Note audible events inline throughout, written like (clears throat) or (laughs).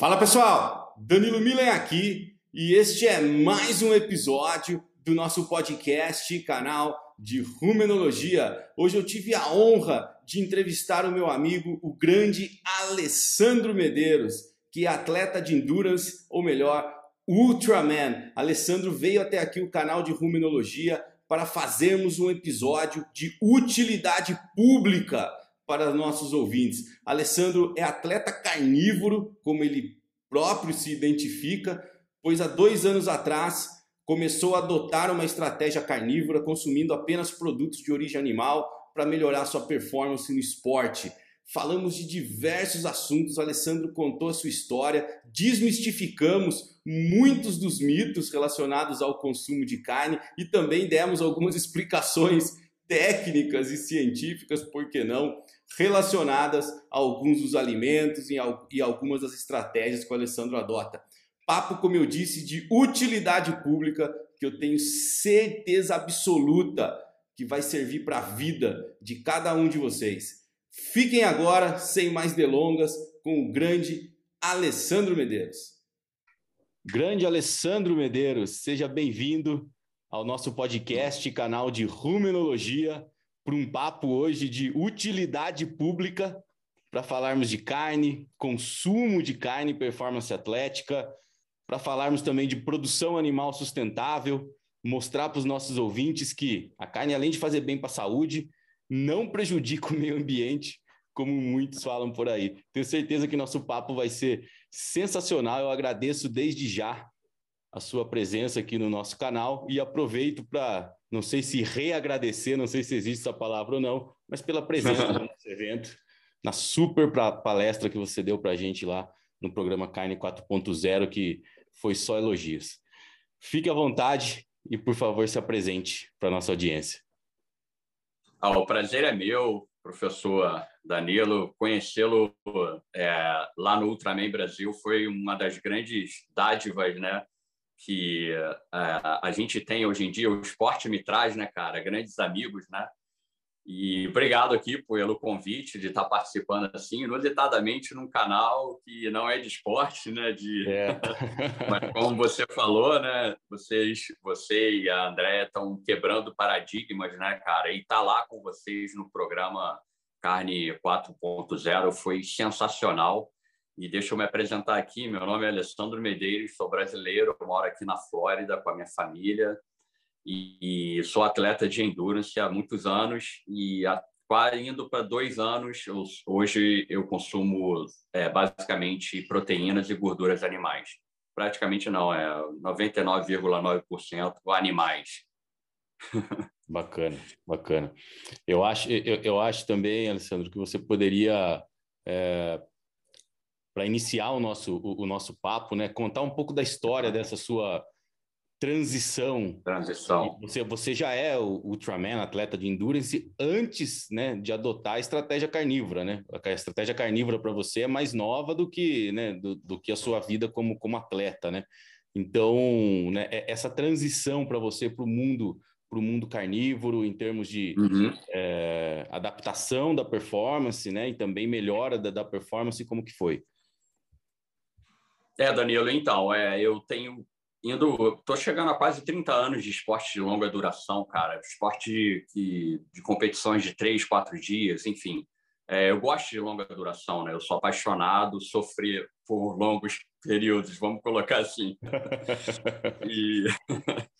Fala pessoal, Danilo Milen aqui e este é mais um episódio do nosso podcast canal de Rumenologia. Hoje eu tive a honra de entrevistar o meu amigo, o grande Alessandro Medeiros, que é atleta de endurance, ou melhor, Ultraman. Alessandro veio até aqui o canal de Rumenologia para fazermos um episódio de utilidade pública para nossos ouvintes. Alessandro é atleta carnívoro, como ele próprio se identifica, pois há dois anos atrás começou a adotar uma estratégia carnívora, consumindo apenas produtos de origem animal para melhorar sua performance no esporte. Falamos de diversos assuntos, Alessandro contou a sua história, desmistificamos muitos dos mitos relacionados ao consumo de carne e também demos algumas (laughs) explicações técnicas e científicas, por que não, relacionadas a alguns dos alimentos e algumas das estratégias que o Alessandro adota. Papo, como eu disse, de utilidade pública que eu tenho certeza absoluta que vai servir para a vida de cada um de vocês. Fiquem agora, sem mais delongas, com o grande Alessandro Medeiros. Grande Alessandro Medeiros, seja bem-vindo ao nosso podcast, canal de Rumenologia, para um papo hoje de utilidade pública, para falarmos de carne, consumo de carne, performance atlética, para falarmos também de produção animal sustentável, mostrar para os nossos ouvintes que a carne, além de fazer bem para a saúde, não prejudica o meio ambiente, como muitos falam por aí. Tenho certeza que nosso papo vai ser sensacional. Eu agradeço desde já a sua presença aqui no nosso canal e aproveito para, não sei se reagradecer, não sei se existe essa palavra ou não, mas pela presença no (laughs) nosso evento, na super palestra que você deu para a gente lá no programa Carne 4.0, que foi só elogios. Fique à vontade e, por favor, se apresente para a nossa audiência. Ah, o prazer é meu, professor Danilo. Conhecê-lo é, lá no Ultraman Brasil foi uma das grandes dádivas né, que uh, a gente tem hoje em dia. O esporte me traz, né, cara, grandes amigos, né? E obrigado aqui pelo convite de estar participando assim, inusitadamente num canal que não é de esporte, né? De... É. (laughs) Mas como você falou, né? Vocês, você e a Andréia estão quebrando paradigmas, né, cara? E estar tá lá com vocês no programa Carne 4.0 foi sensacional. E deixa eu me apresentar aqui. Meu nome é Alessandro Medeiros, sou brasileiro, moro aqui na Flórida com a minha família e, sou atleta de endurance há muitos anos e há, indo para dois anos. Eu, hoje eu consumo é, basicamente proteínas e gorduras animais. Praticamente não, é 99,9% animais. (laughs) Bacana, bacana. Eu acho, eu, eu acho também, Alessandro, que você poderia é, para iniciar o nosso, o, o, nosso papo, né? Contar um pouco da história dessa sua transição. Transição. Você, você já é o Ultraman, atleta de endurance, antes né, de adotar a estratégia carnívora, né? A estratégia carnívora para você é mais nova do que, né, do, do, que a sua vida como, como atleta, né? Então, né, é, essa transição para você para o mundo para o mundo carnívoro em termos de uhum. é, adaptação da performance, né? E também melhora da, da performance, como que foi? É, Danilo, então, é, eu tenho indo, estou chegando a quase 30 anos de esporte de longa duração, cara, esporte de, de, de competições de três, quatro dias, enfim. É, eu gosto de longa duração, né? Eu sou apaixonado, sofri por longos períodos, vamos colocar assim. (laughs) e, (laughs)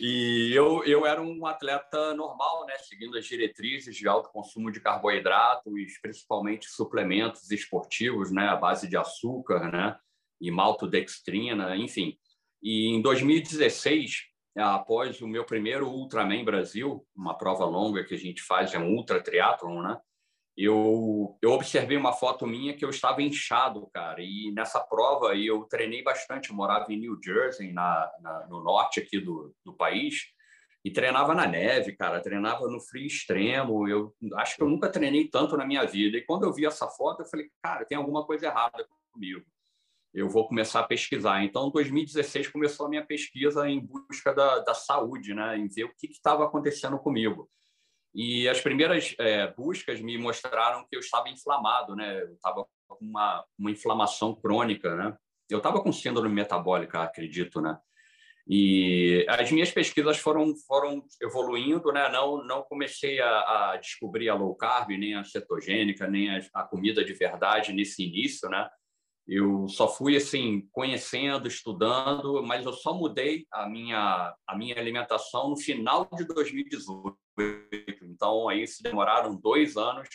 e eu, eu era um atleta normal, né? Seguindo as diretrizes de alto consumo de carboidratos, principalmente suplementos esportivos, né? À base de açúcar, né? E maltodextrina, enfim. E em 2016, após o meu primeiro Ultraman Brasil, uma prova longa que a gente faz, é um ultra triatlon, né? Eu, eu observei uma foto minha que eu estava inchado, cara, e nessa prova eu treinei bastante. Eu morava em New Jersey, na, na no norte aqui do, do país, e treinava na neve, cara, treinava no frio extremo. Eu acho que eu nunca treinei tanto na minha vida. E quando eu vi essa foto, eu falei, cara, tem alguma coisa errada comigo eu vou começar a pesquisar. Então, em 2016 começou a minha pesquisa em busca da, da saúde, né, em ver o que estava acontecendo comigo. E as primeiras é, buscas me mostraram que eu estava inflamado, né, eu estava com uma, uma inflamação crônica, né, eu estava com síndrome metabólica, acredito, né? E as minhas pesquisas foram, foram evoluindo, né? Não, não comecei a, a descobrir a low carb, nem a cetogênica, nem a, a, comida de verdade nesse início, né? Eu só fui assim conhecendo, estudando, mas eu só mudei a minha a minha alimentação no final de 2018. Então aí se demoraram dois anos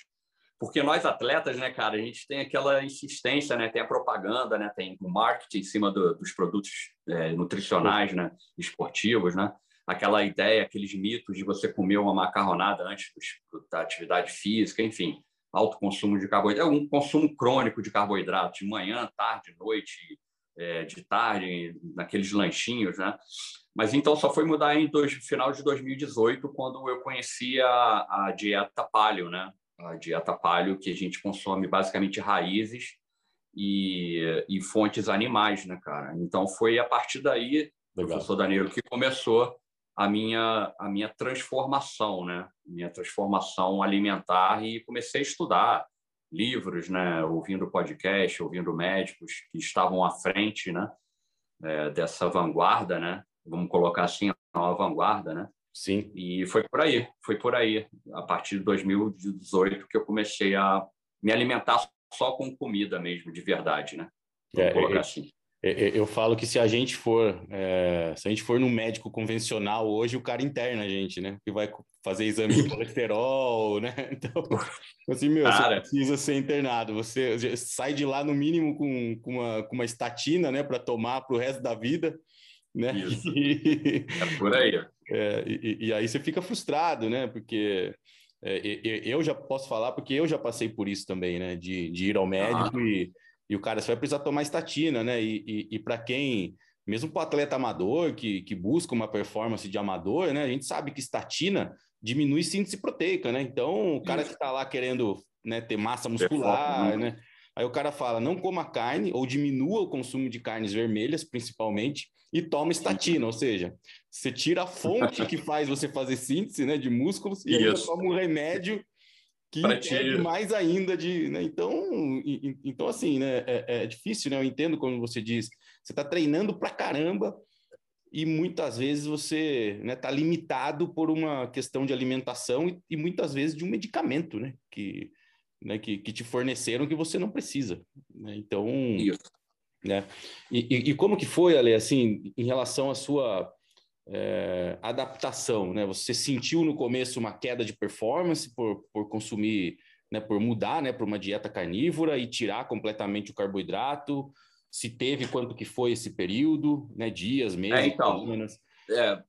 porque nós atletas, né, cara, a gente tem aquela insistência, né, tem a propaganda, né, tem o marketing em cima do, dos produtos é, nutricionais, né, esportivos, né, aquela ideia, aqueles mitos de você comer uma macarronada antes da atividade física, enfim, alto consumo de carboidrato, é um consumo crônico de carboidrato, de manhã, tarde, noite, é, de tarde, naqueles lanchinhos, né? Mas então só foi mudar em dois, final de 2018, quando eu conheci a, a dieta paleo, né? a dieta paleo, que a gente consome basicamente raízes e, e fontes animais, né, cara? Então foi a partir daí, Legal. professor Danilo, que começou a minha a minha transformação, né? Minha transformação alimentar e comecei a estudar livros, né? Ouvindo podcast, ouvindo médicos que estavam à frente, né? É, dessa vanguarda, né? Vamos colocar assim, a vanguarda, né? Sim. E foi por aí, foi por aí, a partir de 2018 que eu comecei a me alimentar só com comida mesmo, de verdade, né? Vamos é, colocar é, assim. Eu falo que se a gente for, é, se a gente for no médico convencional hoje, o cara interna a gente, né? Que vai fazer exame de (laughs) colesterol, né? (laughs) Então, (laughs) assim, meu, cara... você precisa ser internado. Você sai de lá no mínimo com, com, uma, com uma estatina, né? Para tomar para o resto da vida, né? Isso. E... É por aí. É, e, e, aí você fica frustrado, né? Porque é, eu já posso falar, porque eu já passei por isso também, né? De, de ir ao médico ah. e, e o cara você vai precisar tomar estatina, né? E, e, e para quem, mesmo para o atleta amador que, que busca uma performance de amador, né? A gente sabe que estatina diminui síntese proteica, né? Então o cara que está lá querendo né, ter massa muscular, né? Aí o cara fala, não coma carne ou diminua o consumo de carnes vermelhas, principalmente, e toma estatina, ou seja, você tira a fonte (laughs) que faz você fazer síntese né, de músculos e ainda toma um remédio que impede mais ainda de. Né? Então, então, assim, né, é, é, difícil, né? Eu entendo como você diz, você está treinando pra caramba e muitas vezes você está né, limitado por uma questão de alimentação e, e, muitas vezes de um medicamento, né? Que, né, que, que te forneceram que você não precisa. Né? Então, Isso. Né? E, e, e, como que foi, Ale, assim, em relação à sua é, adaptação, né? Você sentiu no começo uma queda de performance por, por consumir, né, por mudar, né, para uma dieta carnívora e tirar completamente o carboidrato? Se teve, quanto que foi esse período, né? Dias, meses, é, então, semanas? É,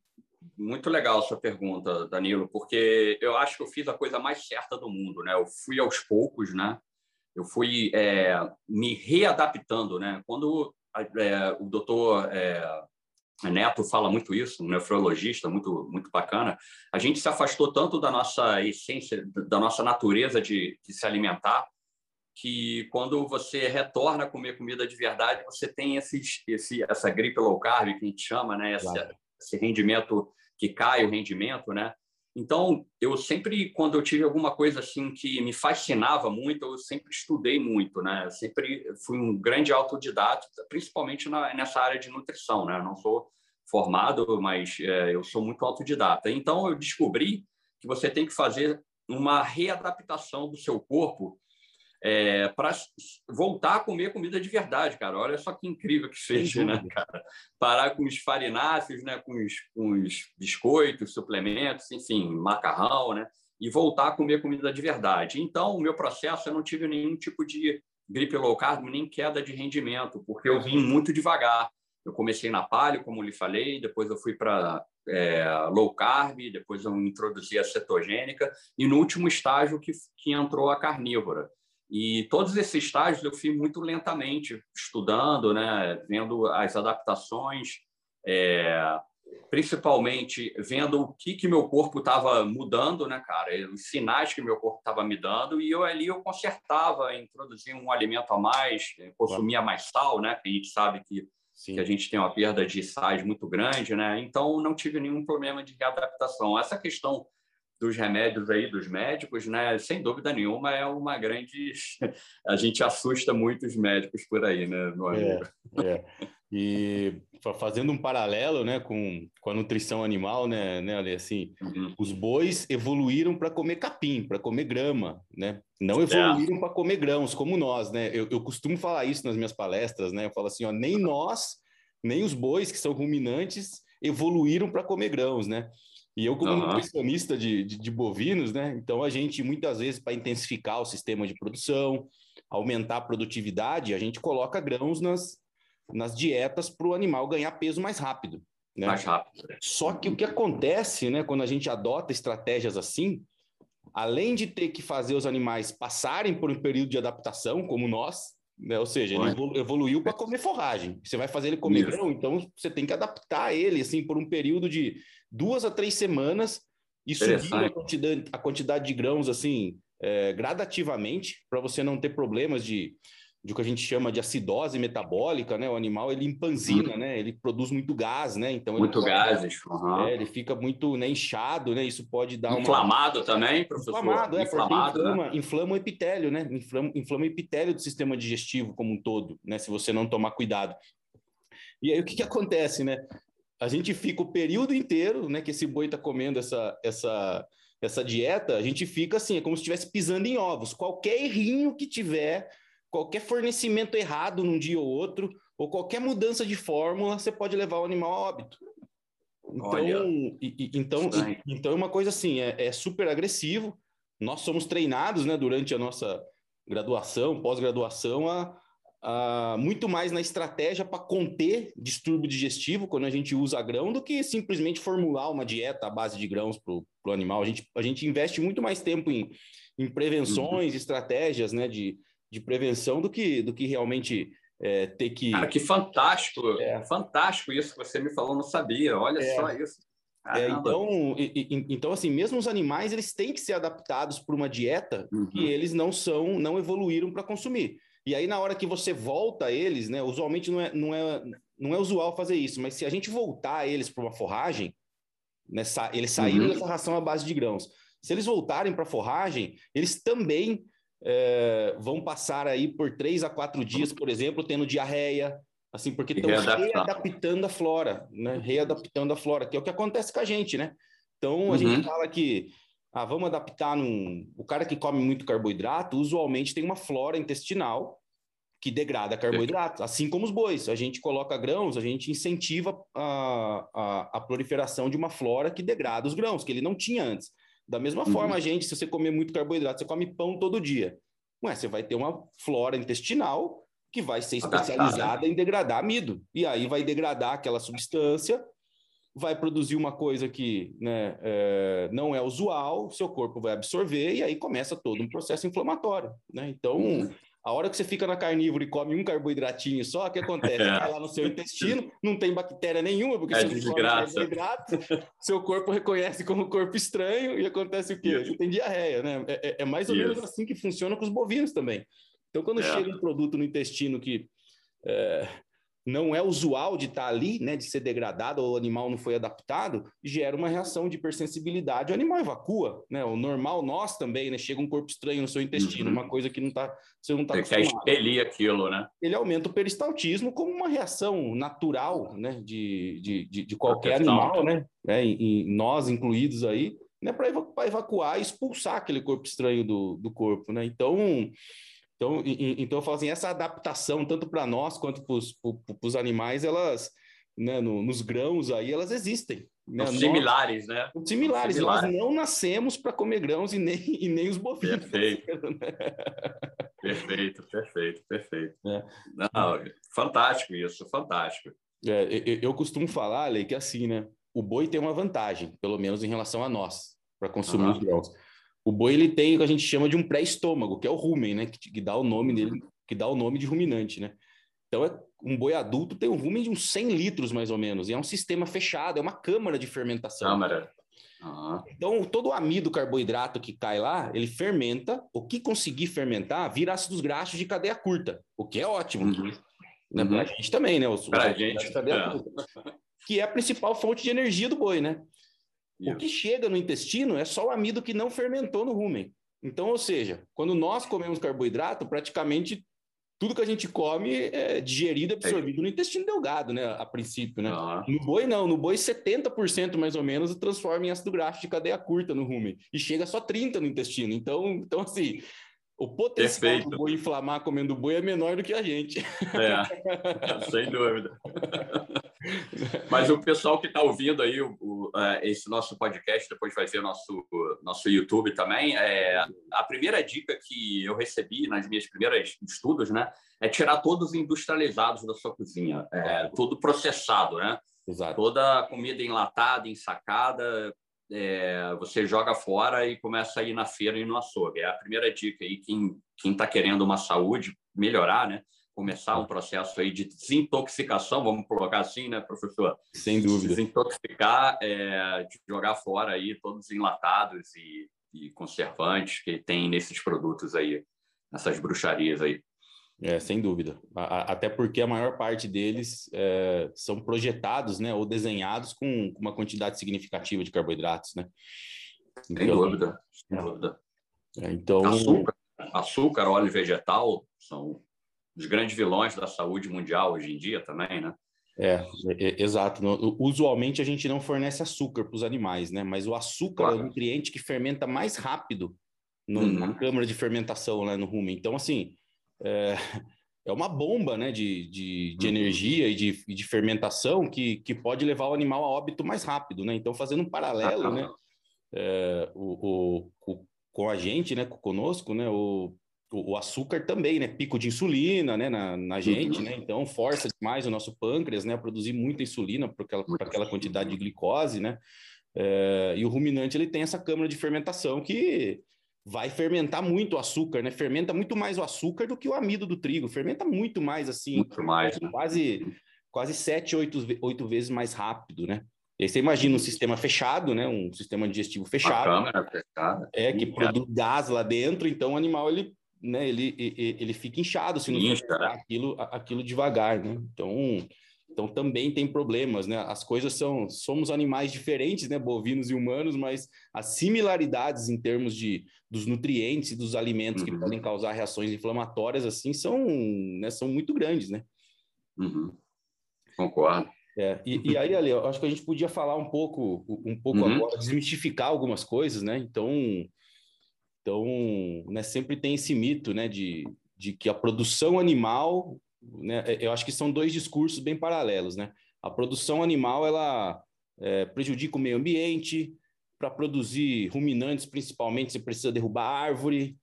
muito legal a sua pergunta, Danilo, porque eu acho que eu fiz a coisa mais certa do mundo, né? Eu fui aos poucos, né? eu fui é, me readaptando, né? Quando é, o doutor é, Neto fala muito isso, um nefrologista muito muito bacana, a gente se afastou tanto da nossa essência, da nossa natureza de, de se alimentar, que quando você retorna a comer comida de verdade, você tem esse, esse, essa gripe low carb que a gente chama, né? Esse, claro. esse rendimento que cai o rendimento, né? Então, eu sempre, quando eu tive alguma coisa assim que me fascinava muito, eu sempre estudei muito, né? Eu sempre fui um grande autodidata, principalmente na, nessa área de nutrição, né? Eu não sou formado, mas é, eu sou muito autodidata. Então, eu descobri que você tem que fazer uma readaptação do seu corpo é, para voltar a comer comida de verdade, cara. Olha só que incrível que seja, né, cara? Parar com os farináceos, né, com os, com os biscoitos, suplementos, enfim, macarrão, né? E voltar a comer comida de verdade. Então, o meu processo, eu não tive nenhum tipo de gripe low carb, nem queda de rendimento, porque eu vim muito devagar. Eu comecei na paleo, como lhe falei, depois eu fui para é, low carb, depois eu introduzi a cetogênica, e no último estágio que, que entrou a carnívora. E todos esses estágios eu fiz muito lentamente, estudando, né, vendo as adaptações, é, principalmente vendo o que, que meu corpo estava mudando, né, cara, os sinais que meu corpo estava me dando, e eu ali eu consertava, introduzia um alimento a mais, consumia mais sal, né, que a gente sabe que, que a gente tem uma perda de sais muito grande, né, então não tive nenhum problema de readaptação. Essa questão dos remédios aí dos médicos, né? Sem dúvida nenhuma é uma grande. (laughs) A gente assusta muito os médicos por aí, né, meu amigo? É, é. E fazendo um paralelo, né, com, com a nutrição animal, né, né, Ale, assim, uhum. os bois evoluíram para comer capim, para comer grama, né? Não evoluíram é. para comer grãos como nós, né? Eu, eu costumo falar isso nas minhas palestras, né? Eu falo assim, ó, nem nós, nem os bois que são ruminantes evoluíram para comer grãos, né? E eu, como uhum. nutricionista de, de, de, bovinos, né? Então, a gente, muitas vezes, para intensificar o sistema de produção, aumentar a produtividade, a gente coloca grãos nas, nas dietas para o animal ganhar peso mais rápido. Né? Mais rápido. Só que o que acontece, né, quando a gente adota estratégias assim, além de ter que fazer os animais passarem por um período de adaptação, como nós, né? Ou seja, ele evoluiu para comer forragem. Você vai fazer ele comer Isso. grão, então você tem que adaptar ele assim por um período de duas a três semanas e subir a quantidade, a quantidade de grãos assim é, gradativamente para você não ter problemas de de o que a gente chama de acidose metabólica, né? O animal ele empanzina, uhum. né? Ele produz muito gás, né? Então muito gases. Uhum. É, ele fica muito né, inchado, né? Isso pode dar inflamado uma... também, professor. Inflamado, é, inflamado, inflama, né? inflama o epitélios, né? Inflama, inflama o epitélios do sistema digestivo como um todo, né? Se você não tomar cuidado. E aí o que, que acontece, né? A gente fica o período inteiro, né? Que esse boi está comendo essa essa essa dieta, a gente fica assim, é como se estivesse pisando em ovos. Qualquer errinho que tiver qualquer fornecimento errado num dia ou outro, ou qualquer mudança de fórmula, você pode levar o animal a óbito. Então, e, e, então, e, então é uma coisa assim, é, é, super agressivo. Nós somos treinados, né, durante a nossa graduação, pós-graduação, a, a, muito mais na estratégia para conter distúrbio digestivo quando a gente usa grão do que simplesmente formular uma dieta à base de grãos para o animal. A gente, a gente investe muito mais tempo em, em prevenções, uhum. estratégias, né, de, de prevenção do que, do que realmente é, ter que. Cara, que fantástico! É. Fantástico isso que você me falou, não sabia. Olha é. só isso. É, então, e, e, então, assim, mesmo os animais eles têm que ser adaptados para uma dieta uhum. que eles não são, não evoluíram para consumir. E aí, na hora que você volta eles, né? Usualmente não é, não é, não é usual fazer isso, mas se a gente voltar eles para uma forragem, né, eles saíram uhum. dessa ração à base de grãos. Se eles voltarem para a forragem, eles também é, vão passar aí por três a quatro dias, por exemplo, tendo diarreia, assim, porque estão readaptando a flora, né? Readaptando a flora, que é o que acontece com a gente, né? Então, a uhum. gente fala que ah, vamos adaptar num. O cara que come muito carboidrato, usualmente tem uma flora intestinal que degrada carboidrato, assim como os bois. A gente coloca grãos, a gente incentiva a, a, a proliferação de uma flora que degrada os grãos, que ele não tinha antes. Da mesma uhum. forma, a gente, se você comer muito carboidrato, você come pão todo dia. Ué, você vai ter uma flora intestinal que vai ser especializada em degradar amido. E aí vai degradar aquela substância, vai produzir uma coisa que né, é, não é usual, seu corpo vai absorver e aí começa todo um processo inflamatório. Né? Então, uhum. A hora que você fica na carnívora e come um carboidratinho só, o que acontece? É. Vai lá no seu intestino, não tem bactéria nenhuma, porque é você come carboidrato, seu corpo reconhece como corpo estranho e acontece o quê? Você tem diarreia, né? É, é, é mais ou Isso. menos assim que funciona com os bovinos também. Então, quando é. chega um produto no intestino que é, não é usual de estar ali, né, de ser degradado ou o animal não foi adaptado, gera uma reação de hipersensibilidade, o animal evacua, né? O normal nós também, né, chega um corpo estranho no seu intestino, uhum. uma coisa que não tá, você não tá Você quer expelir aquilo, né? Ele aumenta o peristaltismo como uma reação natural, né, de, de, de, de qualquer animal, né? É, e, e nós incluídos aí, né, para evacuar e expulsar aquele corpo estranho do, do corpo, né? Então, então, e, então eu falo assim, essa adaptação, tanto para nós quanto para os animais, elas, né, no, nos grãos aí, elas existem. Né? similares, né? Similares. similares. Nós não nascemos para comer grãos e nem, e nem os bovinos. Perfeito. Né? perfeito, perfeito, perfeito. É. Não, fantástico isso, fantástico. É, eu, eu, costumo falar, Lei, que assim, né? O boi tem uma vantagem, pelo menos em relação a nós, para consumir uhum. os grãos o boi ele tem o que a gente chama de um pré-estômago, que é o rumen, né? Que, que, dá o nome dele, que dá o nome de ruminante, né? Então, é, um boi adulto tem um rumen de uns 100 litros, mais ou menos, e é um sistema fechado, é uma câmara de fermentação. Câmara. Uhum. Então, todo o amido carboidrato que cai lá, ele fermenta, o que conseguir fermentar vira ácidos graxos de cadeia curta, o que é ótimo. Uhum. Né? Uhum. Pra gente também, né? Os, pra gente. Cadeia é. que é a principal fonte de energia do boi, né? Isso. O que chega no intestino é só o amido que não fermentou no rumen. Então, ou seja, quando nós comemos carboidrato, praticamente tudo que a gente come é digerido e absorvido no intestino delgado, né? A princípio, né? Ah. No boi, não. No boi, 70% mais ou menos transforma em ácido graxo de cadeia curta no rumen. E chega só 30% no intestino. Então, então assim, o potencial Perfeito. do boi inflamar comendo boi é menor do que a gente. É, (laughs) sem dúvida. (laughs) Mas o pessoal que está ouvindo aí o, o, é, esse nosso podcast, depois vai ver nosso, nosso YouTube também. É, a primeira dica que eu recebi nas minhas primeiras estudos, né, é tirar todos os industrializados da sua cozinha, é, tudo processado, né? Exato. Toda comida enlatada, ensacada, é, você joga fora e começa a ir na feira e no açougue. É a primeira dica aí, quem está querendo uma saúde melhorar, né? começar um processo aí de desintoxicação, vamos colocar assim, né, professor? Sem dúvida. Desintoxicar, é, de jogar fora aí todos os enlatados e, e conservantes que tem nesses produtos aí, nessas bruxarias aí. É, sem dúvida. até porque a maior parte deles é, são projetados, né, ou desenhados com uma quantidade significativa de carboidratos, né? Então, sem dúvida, sem dúvida. É, então, açúcar, açúcar, óleo vegetal são dos grandes vilões da saúde mundial hoje em dia também, né? É, é, é exato. usualmente a gente não fornece açúcar para os animais, né? Mas o açúcar claro. é o nutriente que fermenta mais rápido no, uhum. na câmara de fermentação, né, no rumen. Então, assim, é, é uma bomba, né, de, de, de uhum. energia e de, de fermentação que, que pode levar o animal a óbito mais rápido, né? Então, fazendo um paralelo, né, é, o, o, o, com a gente, né, conosco, né, o o, açúcar também, né? Pico de insulina, né? Na, na gente, uhum. né? Então força demais o nosso pâncreas, né? A produzir muita insulina para aquela, aquela quantidade de glicose, né? É, e o ruminante ele tem essa câmara de fermentação que vai fermentar muito o açúcar, né? Fermenta muito mais o açúcar do que o amido do trigo. Fermenta muito mais, assim, muito mais, né? quase quase sete, oito, oito vezes mais rápido, né? E aí você imagina um sistema fechado, né? Um sistema digestivo fechado. A câmara fechada. É, que produz gás lá dentro, então o animal ele né, ele, ele fica inchado se não Incha, né? aquilo, aquilo devagar, né? Então, então também tem problemas, né? As coisas são, somos animais diferentes, né, bovinos e humanos, mas as similaridades em termos de dos nutrientes e dos alimentos uhum. que podem causar reações inflamatórias assim são, né, são muito grandes, né? Uhum. Concordo. É, e, e, aí, Ale, eu acho que a gente podia falar um pouco, um pouco uhum. agora, desmistificar algumas coisas, né? Então, então, né, sempre tem esse mito né, de, de que a produção animal, né, é, eu acho que são dois discursos bem paralelos. Né? A produção animal ela é, prejudica o meio ambiente, para produzir ruminantes, principalmente, você precisa derrubar árvore,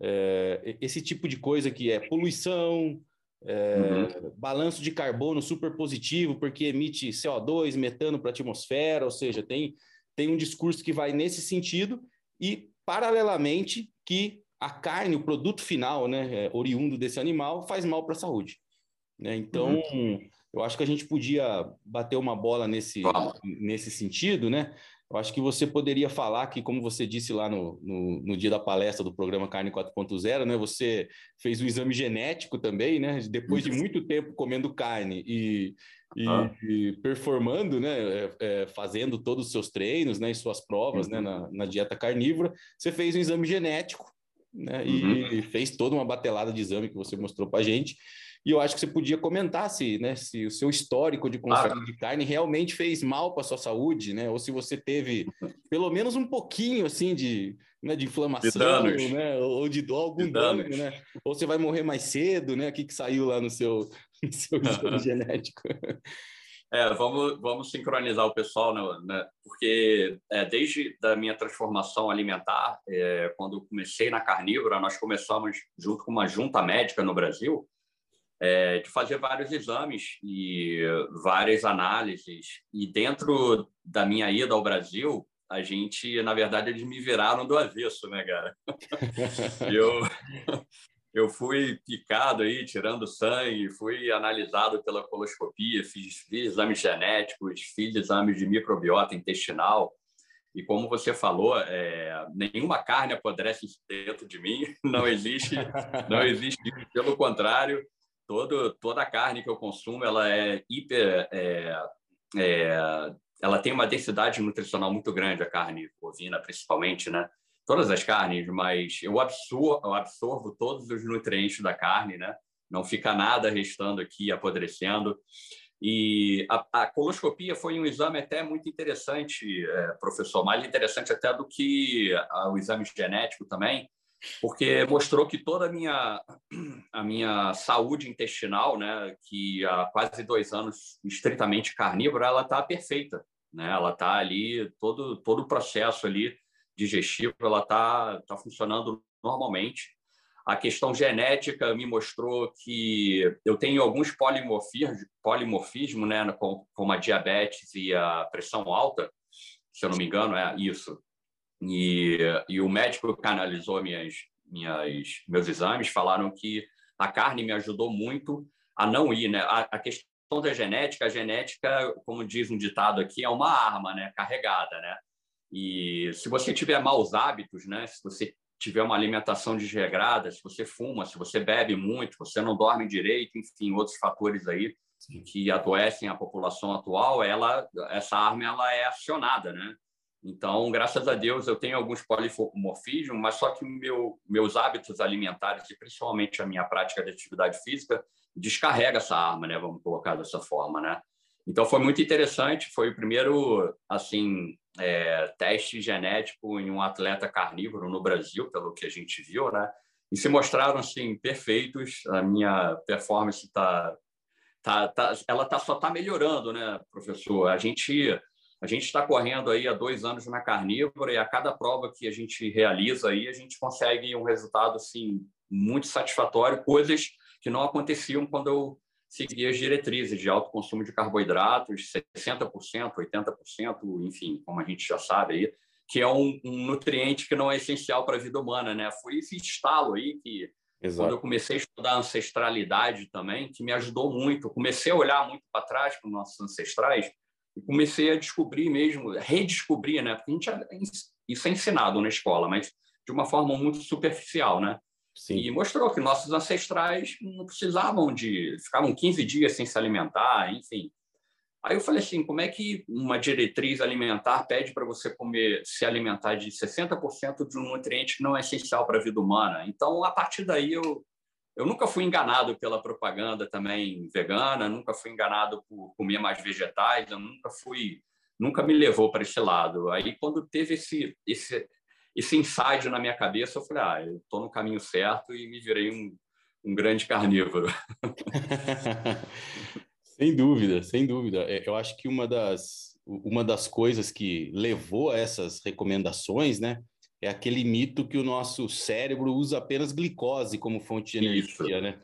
é, esse tipo de coisa que é poluição, é, uhum. balanço de carbono super positivo, porque emite CO2, metano para a atmosfera, ou seja, tem, tem um discurso que vai nesse sentido, e paralelamente que a carne, o produto final, né, é, oriundo desse animal, faz mal para a saúde. Né? Então, uhum. eu acho que a gente podia bater uma bola nesse, nesse sentido, né? Eu acho que você poderia falar que, como você disse lá no, no, no dia da palestra do programa Carne 4.0, né? Você fez um exame genético também, né? Depois de muito tempo comendo carne e, e, ah. e performando, né, é, é, fazendo todos os seus treinos, né, e suas provas, né, uhum. né, na, na, dieta carnívora, você fez um exame genético, né, uhum. e fez toda uma batelada de exame que você mostrou para a gente. E eu acho que você podia comentar se, né, se o seu histórico de consumo ah. de carne realmente fez mal para sua saúde, né? Ou se você teve pelo menos um pouquinho assim de, né, de inflamação, de né? Ou de algum de dano, né? Ou você vai morrer mais cedo, né? O que, que saiu lá no seu, (laughs) no seu exame genético? É, vamos, vamos sincronizar o pessoal, né? né porque é, desde a minha transformação alimentar, é, quando comecei na carnívora, nós começamos junto com uma junta médica no Brasil, é, de fazer vários exames e várias análises. E dentro da minha ida ao Brasil, a gente, na verdade, eles me viraram do avesso, né, cara? (laughs) eu, eu fui picado aí, tirando sangue, fui analisado pela coloscopia, fiz, fiz exames genéticos, fiz exames de microbiota intestinal. E como você falou, é, nenhuma carne apodrece dentro de mim, (laughs) não existe, não existe. Pelo contrário, todo, toda a carne que eu consumo ela é hiper é, é, ela tem uma densidade nutricional muito grande, a carne bovina, principalmente, né? Todas as carnes, mas eu absorvo, eu absorvo todos os nutrientes da carne, né? Não fica nada restando aqui, apodrecendo. E a, a coloscopia foi um exame até muito interessante, é, professor, mais interessante até do que a, o exame genético também, porque mostrou que toda a minha, a minha saúde intestinal, né, que há quase dois anos estritamente carnívora, ela está perfeita, né? Ela está ali todo todo o processo ali digestivo, ela está tá funcionando normalmente. A questão genética me mostrou que eu tenho alguns polimorfismos, polimorfismo, né, como a diabetes e a pressão alta, se eu não me engano, é isso. E, e o médico que analisou minhas, minhas, meus exames falaram que a carne me ajudou muito a não ir, né? A, a questão da genética, a genética, como diz um ditado aqui, é uma arma, né, carregada, né? E se você tiver maus hábitos, né, se você tiver uma alimentação desregrada, se você fuma, se você bebe muito, você não dorme direito, enfim, outros fatores aí Sim. que adoecem a população atual, ela, essa arma ela é acionada, né? Então, graças a Deus, eu tenho alguns polimorfismos, mas só que meu, meus hábitos alimentares e principalmente a minha prática de atividade física descarrega essa arma, né? Vamos colocar dessa forma, né? Então, foi muito interessante. Foi o primeiro, assim, é, teste genético em um atleta carnívoro no Brasil, pelo que a gente viu, né? E se mostraram assim perfeitos. A minha performance está tá, tá, ela tá só está melhorando, né, professor? A gente a gente está correndo aí há dois anos na carnívora e a cada prova que a gente realiza aí a gente consegue um resultado assim muito satisfatório, coisas que não aconteciam quando eu seguir as diretrizes de alto consumo de carboidratos, 60%, 80%, enfim, como a gente já sabe aí, que é um, um nutriente que não é essencial para a vida humana, né? Foi esse estalo aí que Exato. quando eu comecei a estudar ancestralidade também, que me ajudou muito. Eu comecei a olhar muito para trás para os nossos ancestrais e comecei a descobrir mesmo, redescobrir, né? Porque a gente isso é ensinado na escola, mas de uma forma muito superficial, né? Sim. E mostrou que nossos ancestrais não precisavam de. ficavam 15 dias sem se alimentar, enfim. Aí eu falei assim: como é que uma diretriz alimentar pede para você comer, se alimentar de 60% de um nutriente que não é essencial para a vida humana? Então, a partir daí, eu, eu nunca fui enganado pela propaganda também vegana, nunca fui enganado por comer mais vegetais, eu nunca fui. Nunca me levou para esse lado. Aí, quando teve esse, esse, esse insight na minha cabeça, eu falei, ah, eu estou no caminho certo e me virei um, um grande carnívoro. (laughs) sem dúvida, sem dúvida. É, eu acho que uma das, uma das coisas que levou a essas recomendações, né, é aquele mito que o nosso cérebro usa apenas glicose como fonte de energia, Isso. né?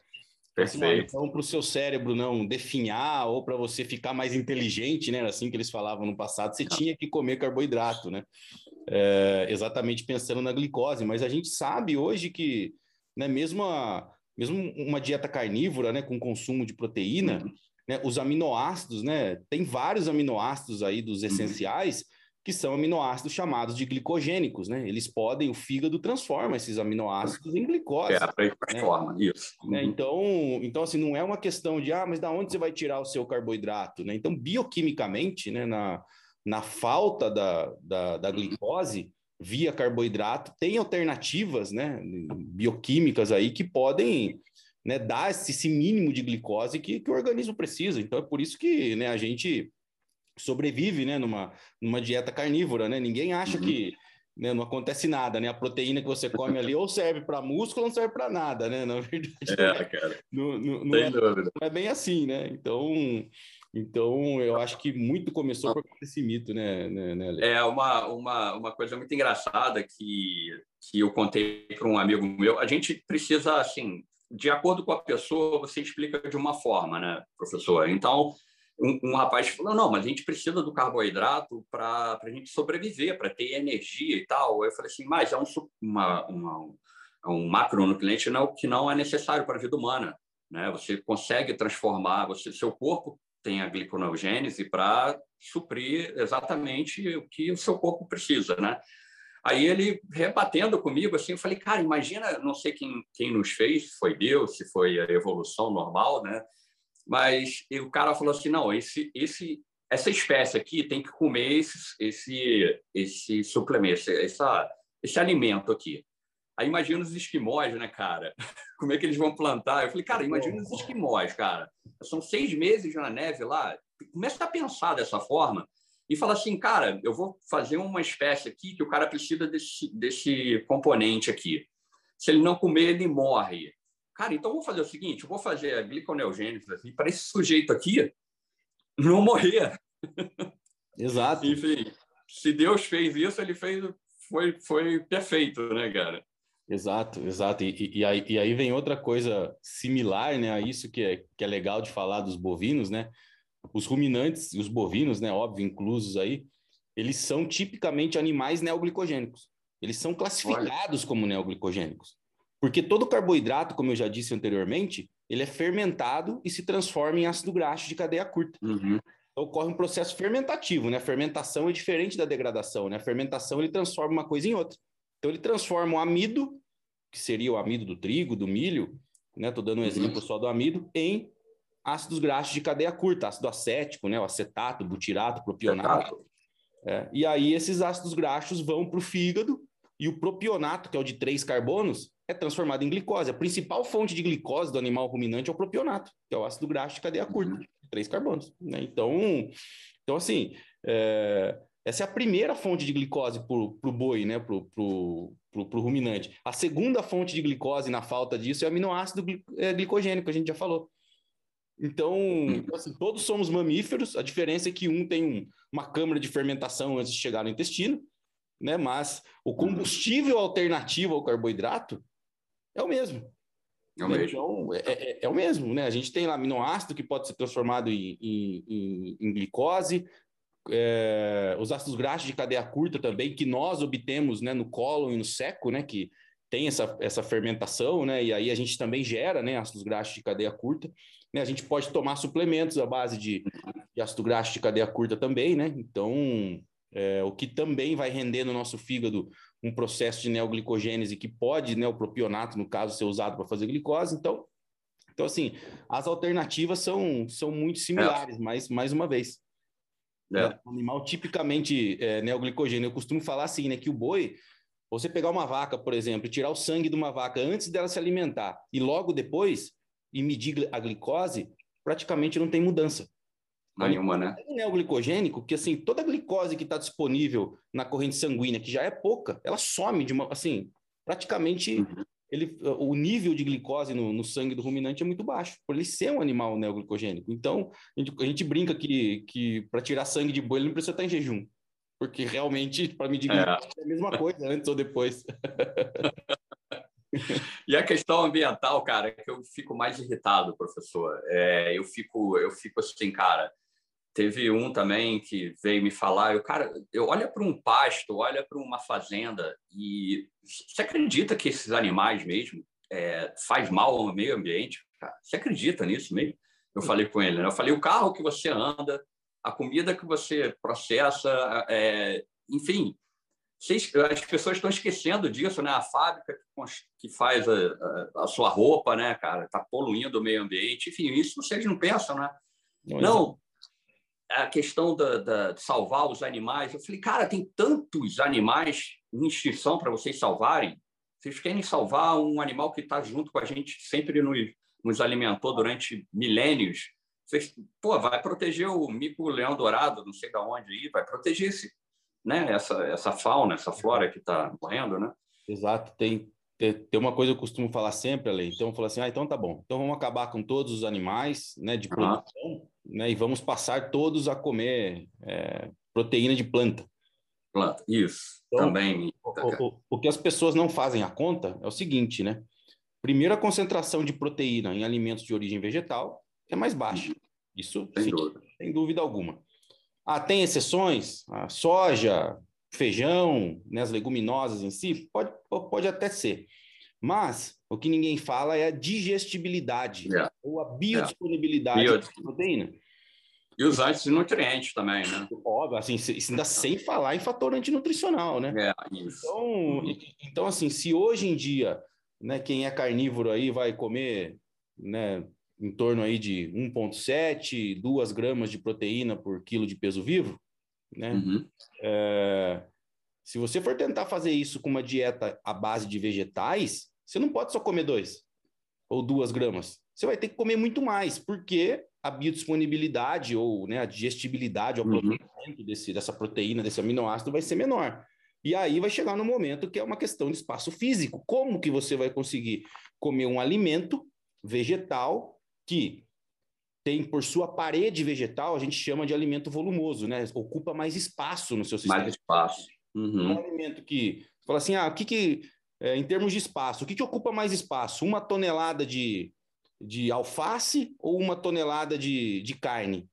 Perfeito. Então, para o seu cérebro não definhar ou para você ficar mais inteligente, né? Assim que eles falavam no passado, você tinha que comer carboidrato, né? É, exatamente pensando na glicose. Mas a gente sabe hoje que, né, mesmo, a, mesmo uma dieta carnívora, né, com consumo de proteína, uhum. né, os aminoácidos, né? Tem vários aminoácidos aí dos uhum. essenciais. Uhum que são aminoácidos chamados de glicogênicos, né? Eles podem, o fígado transforma esses aminoácidos em glicose. É, transforma, né? isso. Né? Então, então, assim, não é uma questão de, ah, mas da onde você vai tirar o seu carboidrato, né? Então, bioquimicamente, né, na, na falta da, da, da glicose via carboidrato, tem alternativas, né, bioquímicas aí que podem né, dar esse, mínimo de glicose que, que o organismo precisa. Então, é por isso que né, a gente sobrevive, né, numa, numa dieta carnívora, né? Ninguém acha uhum. que né, não acontece nada, né? A proteína que você come ali ou serve para músculo ou não serve para nada, né? Na verdade, é, cara. Não, não, não, é, não, é, bem assim, né? Então, então eu acho que muito começou por esse mito, né, né, né É uma, uma, uma coisa muito engraçada que, que eu contei para um amigo meu. A gente precisa, assim, de acordo com a pessoa, você explica de uma forma, né, professor? Então, um, um, rapaz falou: não, mas a gente precisa do carboidrato para a gente sobreviver, para ter energia e tal. Eu falei assim: mas é um, uma, uma, é um macronutriente não, que não é necessário para a vida humana. Né? Você consegue transformar, você, seu corpo tem a gliconeogênese para suprir exatamente o que o seu corpo precisa, né? Aí ele rebatendo comigo assim, eu falei, cara, imagina, não sei quem, quem nos fez, se foi Deus, se foi a evolução normal, né? Mas o cara falou assim: não, esse, esse, essa espécie aqui tem que comer esse, esse, esse suplemento, esse, essa, esse alimento aqui. Aí imagina os esquimós, né, cara? (laughs) Como é que eles vão plantar? Eu falei, cara, imagina os esquimós, cara. São seis meses na neve lá. Começa a pensar dessa forma e fala assim, cara, eu vou fazer uma espécie aqui que o cara precisa desse, desse componente aqui. Se ele não comer, ele morre. Cara, então vou fazer o seguinte, eu vou fazer a gliconeogênese assim, para esse sujeito aqui não morrer. Exato. (laughs) Enfim, se Deus fez isso, ele fez foi foi perfeito, né, cara? Exato, exato. E, e, aí, e aí vem outra coisa similar, né, a isso que é, que é legal de falar dos bovinos, né? Os ruminantes e os bovinos, né, óbvio, inclusos aí, eles são tipicamente animais neoglicogênicos. Eles são classificados Olha. como neoglicogênicos. Porque todo carboidrato, como eu já disse anteriormente, ele é fermentado e se transforma em ácido graxo de cadeia curta. Uhum. Então, ocorre um processo fermentativo, né? A fermentação é diferente da degradação, né? A fermentação ele transforma uma coisa em outra. Então, ele transforma o amido, que seria o amido do trigo, do milho, né? Estou dando um uhum. exemplo só do amido, em ácidos graxos de cadeia curta, ácido acético, né? O acetato, butirato, propionato. É. E aí, esses ácidos graxos vão para o fígado e o propionato, que é o de três carbonos, é transformado em glicose. A principal fonte de glicose do animal ruminante é o propionato, que é o ácido graxo de cadeia curta, uhum. três carbonos. Né? Então, então, assim, é, essa é a primeira fonte de glicose para o boi, né? para o ruminante. A segunda fonte de glicose, na falta disso, é o aminoácido é, glicogênico, a gente já falou. Então, uhum. assim, todos somos mamíferos, a diferença é que um tem um, uma câmara de fermentação antes de chegar no intestino, né? Mas o combustível alternativo ao carboidrato é o mesmo. É o mesmo. Então, é, é, é, o mesmo, né? A gente tem lá aminoácido que pode ser transformado em, em, em, em glicose, é, os ácidos graxos de cadeia curta também, que nós obtemos né, no colo e no seco, né? Que tem essa, essa fermentação, né? E aí a gente também gera né, ácidos graxos de cadeia curta. Né? A gente pode tomar suplementos à base de, de ácido graxo de cadeia curta também, né? Então, é, o que também vai render no nosso fígado um processo de neoglicogênese que pode, né, o propionato, no caso, ser usado para fazer glicose. Então, então, assim, as alternativas são, são muito similares, é. mas, mais uma vez, é. Né, animal tipicamente é, neoglicogênio. Eu costumo falar assim, né, que o boi, você pegar uma vaca, por exemplo, e tirar o sangue de uma vaca antes dela se alimentar e logo depois e medir a glicose, praticamente não tem mudança. Nenhuma, né? É neoglicogênico, que assim, toda a glicose que está disponível na corrente sanguínea, que já é pouca, ela some de uma, assim, praticamente uhum. Ele, o nível de glicose no, no, sangue do ruminante é muito baixo, por ele ser um animal neoglicogênico. Então, a gente, a gente brinca que, que para tirar sangue de boi ele não precisa estar em jejum, porque realmente, para medir é. glicose é a mesma coisa, (laughs) antes ou depois. (laughs) E a questão ambiental, cara, é que eu fico mais irritado, professor. É, eu fico, eu fico assim, cara. Teve um também que veio me falar, eu, cara, eu olho para um pasto, olha para uma fazenda e você acredita que esses animais mesmo é, faz mal ao meio ambiente? Cara? Você acredita nisso mesmo? Eu falei com ele, né? Eu falei, o carro que você anda, a comida que você processa, é, enfim, as pessoas estão esquecendo disso, né? A fábrica que faz a, a, sua roupa, né, cara, está poluindo o meio ambiente. Enfim, isso vocês não pensam, né? Não, não a questão da, da, de salvar os animais. Eu falei, cara, tem tantos animais em extinção para vocês salvarem. Vocês querem salvar um animal que está junto com a gente, sempre nos, nos alimentou durante milênios. Vocês, pô, vai proteger o mico-leão dourado, não sei de onde aí, vai proteger esse, né, essa, essa fauna, essa flora que está morrendo, né? Exato. Tem, tem, uma coisa que eu costumo falar sempre, Ale. Então, eu falo assim, ah, então tá bom. Então, vamos acabar com todos os animais né, de produção uhum né, e vamos passar todos a comer é, proteína de planta. Planta, isso, então, também. O, o, o, que as pessoas não fazem a conta é o seguinte, né? Primeiro, a concentração de proteína em alimentos de origem vegetal é mais baixa. Isso, sem, sim, dúvida. sem dúvida alguma. Ah, tem exceções? A soja, feijão, né, as leguminosas em si? Pode, pode até ser. Mas o que ninguém fala é a digestibilidade é. Ou a biodisponibilidade é. da proteína. E os antinutrientes também, né? Óbvio, assim, ainda sem falar em fator antinutricional, né? É, isso. Então, então, assim, se hoje em dia, né, quem é carnívoro aí vai comer, né, em torno aí de 1,7, 2 gramas de proteína por quilo de peso vivo, né? Uhum. É, se você for tentar fazer isso com uma dieta à base de vegetais, você não pode só comer dois ou duas gramas. Você vai ter que comer muito mais, porque a biodisponibilidade ou né, a digestibilidade, o uhum. desse, dessa proteína, desse aminoácido vai ser menor. E aí vai chegar no momento que é uma questão de espaço físico. Como que você vai conseguir comer um alimento vegetal que tem por sua parede vegetal, a gente chama de alimento volumoso, né? Ocupa mais espaço no seu sistema. Mais espaço. Uhum. Um alimento que fala assim, ah, o que que é, em termos de espaço, o que que ocupa mais espaço? Uma tonelada de, de alface ou uma tonelada de, de carne?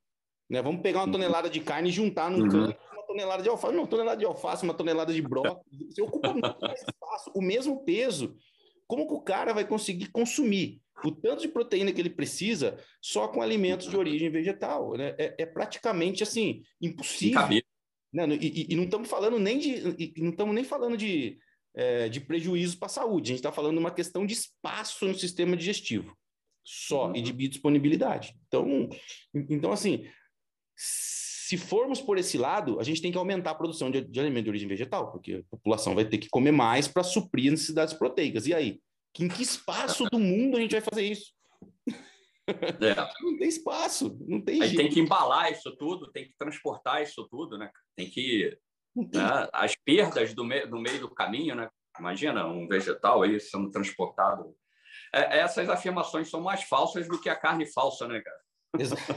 Né? Vamos pegar uma uhum. tonelada de carne e juntar num uhum. canto uma tonelada de alface, uma tonelada de alface, uma tonelada de brócolis. Você ocupa muito mais espaço, o mesmo peso. Como que o cara vai conseguir consumir? o tanto de proteína que ele precisa só com alimentos de origem vegetal. Né? É, é praticamente assim, impossível. Né? E, e, e, não estamos falando nem de. não estamos nem falando de, é, de prejuízo para a saúde. A gente está falando de uma questão de espaço no sistema digestivo só uhum. e de biodisponibilidade. Então, então, assim, se formos por esse lado, a gente tem que aumentar a produção de, de alimento de origem vegetal, porque a população vai ter que comer mais para suprir as necessidades proteicas. E aí? Em que espaço do mundo a gente vai fazer isso? É. (laughs) Não tem espaço, não tem Aí jeito. tem que embalar isso tudo, tem que transportar isso tudo, né? Tem que. Né? As perdas do, me, do meio do caminho, né? Imagina um vegetal aí sendo transportado. É, essas afirmações são mais falsas do que a carne falsa, né, cara? (laughs) (laughs) Exato.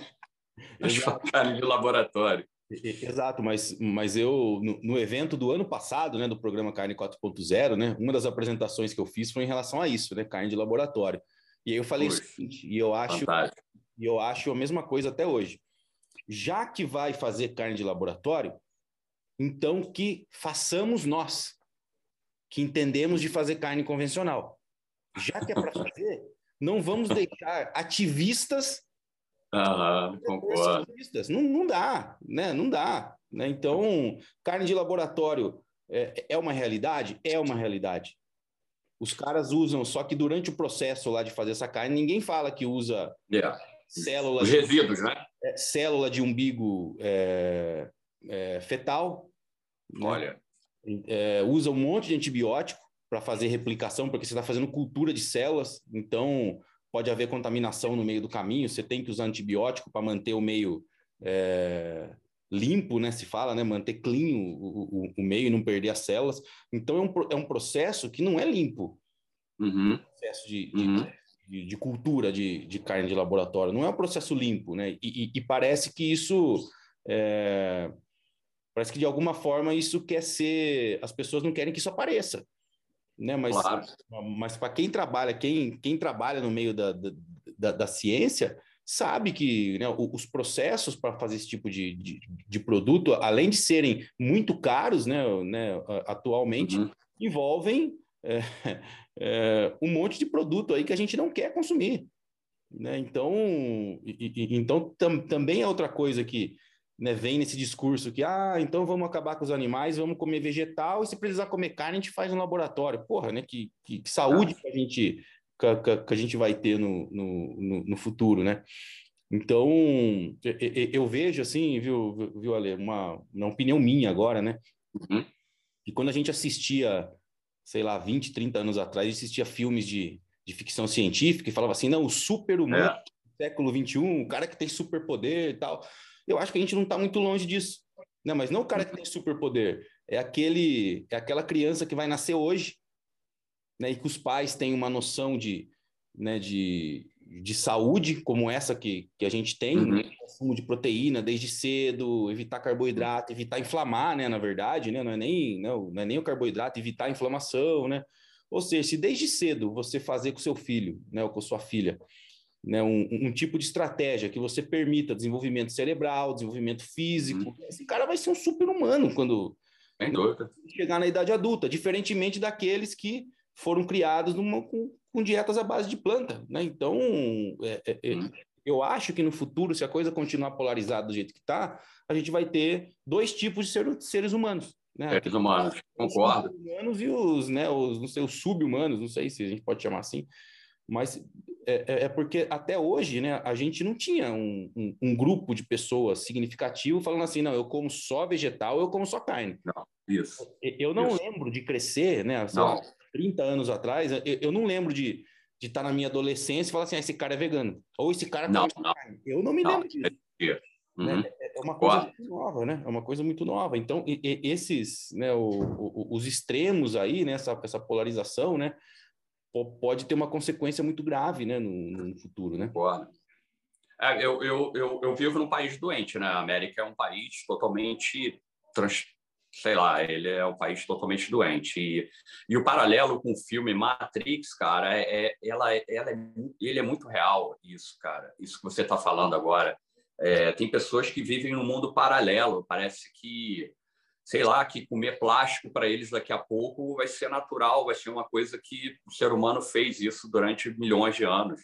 Exato. carne de laboratório. Exato, mas, mas eu, no, no, evento do ano passado, né, do programa Carne 4.0, né, uma das apresentações que eu fiz foi em relação a isso, né, carne de laboratório. E aí eu falei Poxa, o seguinte, e eu acho, e eu acho a mesma coisa até hoje. Já que vai fazer carne de laboratório, então que façamos nós, que entendemos de fazer carne convencional. Já que é para fazer, não vamos deixar ativistas Aham, concordo. Não, não dá, né? Não dá. Né? Então, carne de laboratório é, é uma realidade? É uma realidade. Os caras usam, só que durante o processo lá de fazer essa carne, ninguém fala que usa yeah. célula. Os resíduos, né? É, célula de umbigo é, é, fetal. Né? Olha. Né? usa um monte de antibiótico para fazer replicação, porque você está fazendo cultura de células. Então, pode haver contaminação no meio do caminho, você tem que usar antibiótico para manter o meio é, limpo, né? Se fala, né? Manter clean o, o, o, meio e não perder as células. Então é um, é um processo que não é limpo. Uhum. Processo de, de, uhum. de, de, cultura de, de carne de laboratório. Não é um processo limpo, né? E, e, e parece que isso. É, parece que de alguma forma isso quer ser. As pessoas não querem que isso apareça né? Mas, claro. mas para quem trabalha, quem, quem trabalha no meio da, da, da ciência, sabe que né, os processos para fazer esse tipo de, de, de, produto, além de serem muito caros né, né atualmente, uhum. envolvem é, (laughs) é, um monte de produto aí que a gente não quer consumir. Né? Então, e, e, então tam, também é outra coisa que né, vem nesse discurso que, ah, então vamos acabar com os animais, vamos comer vegetal, e se precisar comer carne, a gente faz no laboratório. Porra, né? Que, que, que saúde que a gente, que, que, a gente vai ter no, no, no futuro, né? Então, eu, vejo assim, viu, viu Ale, uma, uma opinião minha agora, né? Uhum. E quando a gente assistia, sei lá, 20, 30 anos atrás, assistia filmes de, de ficção científica e falava assim, não, o super-humano é. do século XXI, o cara que tem superpoder e tal eu acho que a gente não está muito longe disso. Né? Mas não o cara que tem superpoder, é aquele, é aquela criança que vai nascer hoje, né? E que os pais têm uma noção de, né, de, de saúde, como essa que, que a gente tem, uhum. né? consumo de proteína desde cedo, evitar carboidrato, evitar inflamar, né? Na verdade, né? Não é nem, não, não é nem o carboidrato, evitar a inflamação, né? Ou seja, se desde cedo você fazer com seu filho, né, ou com sua filha, né, um, um, tipo de estratégia que você permita desenvolvimento cerebral, desenvolvimento físico. Uhum. Esse cara vai ser um super-humano quando chegar na idade adulta, diferentemente daqueles que foram criados numa, com, com dietas à base de planta. Né? Então, é, é, é uhum. eu acho que no futuro, se a coisa continuar polarizada do jeito que está, a gente vai ter dois tipos de ser, seres humanos. Né? Seres humanos, concordo. Os humanos e os, né, os, não sei, os sub-humanos, não sei se a gente pode chamar assim, mas é, é, é porque até hoje, né, a gente não tinha um, um, um, grupo de pessoas significativo falando assim, não, eu como só vegetal, eu como só carne. Não, isso. Eu não isso. lembro de crescer, né, sei lá, 30 anos atrás, eu, eu não lembro de de estar tá na minha adolescência e falar assim, ah, esse cara é vegano, ou esse cara não, não. carne. Eu não me não, lembro disso. É, uhum. né? é uma coisa muito nova, né? É uma coisa muito nova. Então, e, e, esses, né, o, o, os extremos aí, né, essa, essa polarização, né, pode ter uma consequência muito grave, né, no, no futuro, né? É, eu, eu, eu, eu, vivo num país doente, né? A América é um país totalmente, trans, sei lá, ele é um país totalmente doente. E, e o paralelo com o filme Matrix, cara, é, é ela, ela é, ele é muito real, isso, cara. Isso que você está falando agora. É, tem pessoas que vivem num mundo paralelo. Parece que sei lá, que comer plástico para eles daqui a pouco vai ser natural, vai ser uma coisa que o ser humano fez isso durante milhões de anos.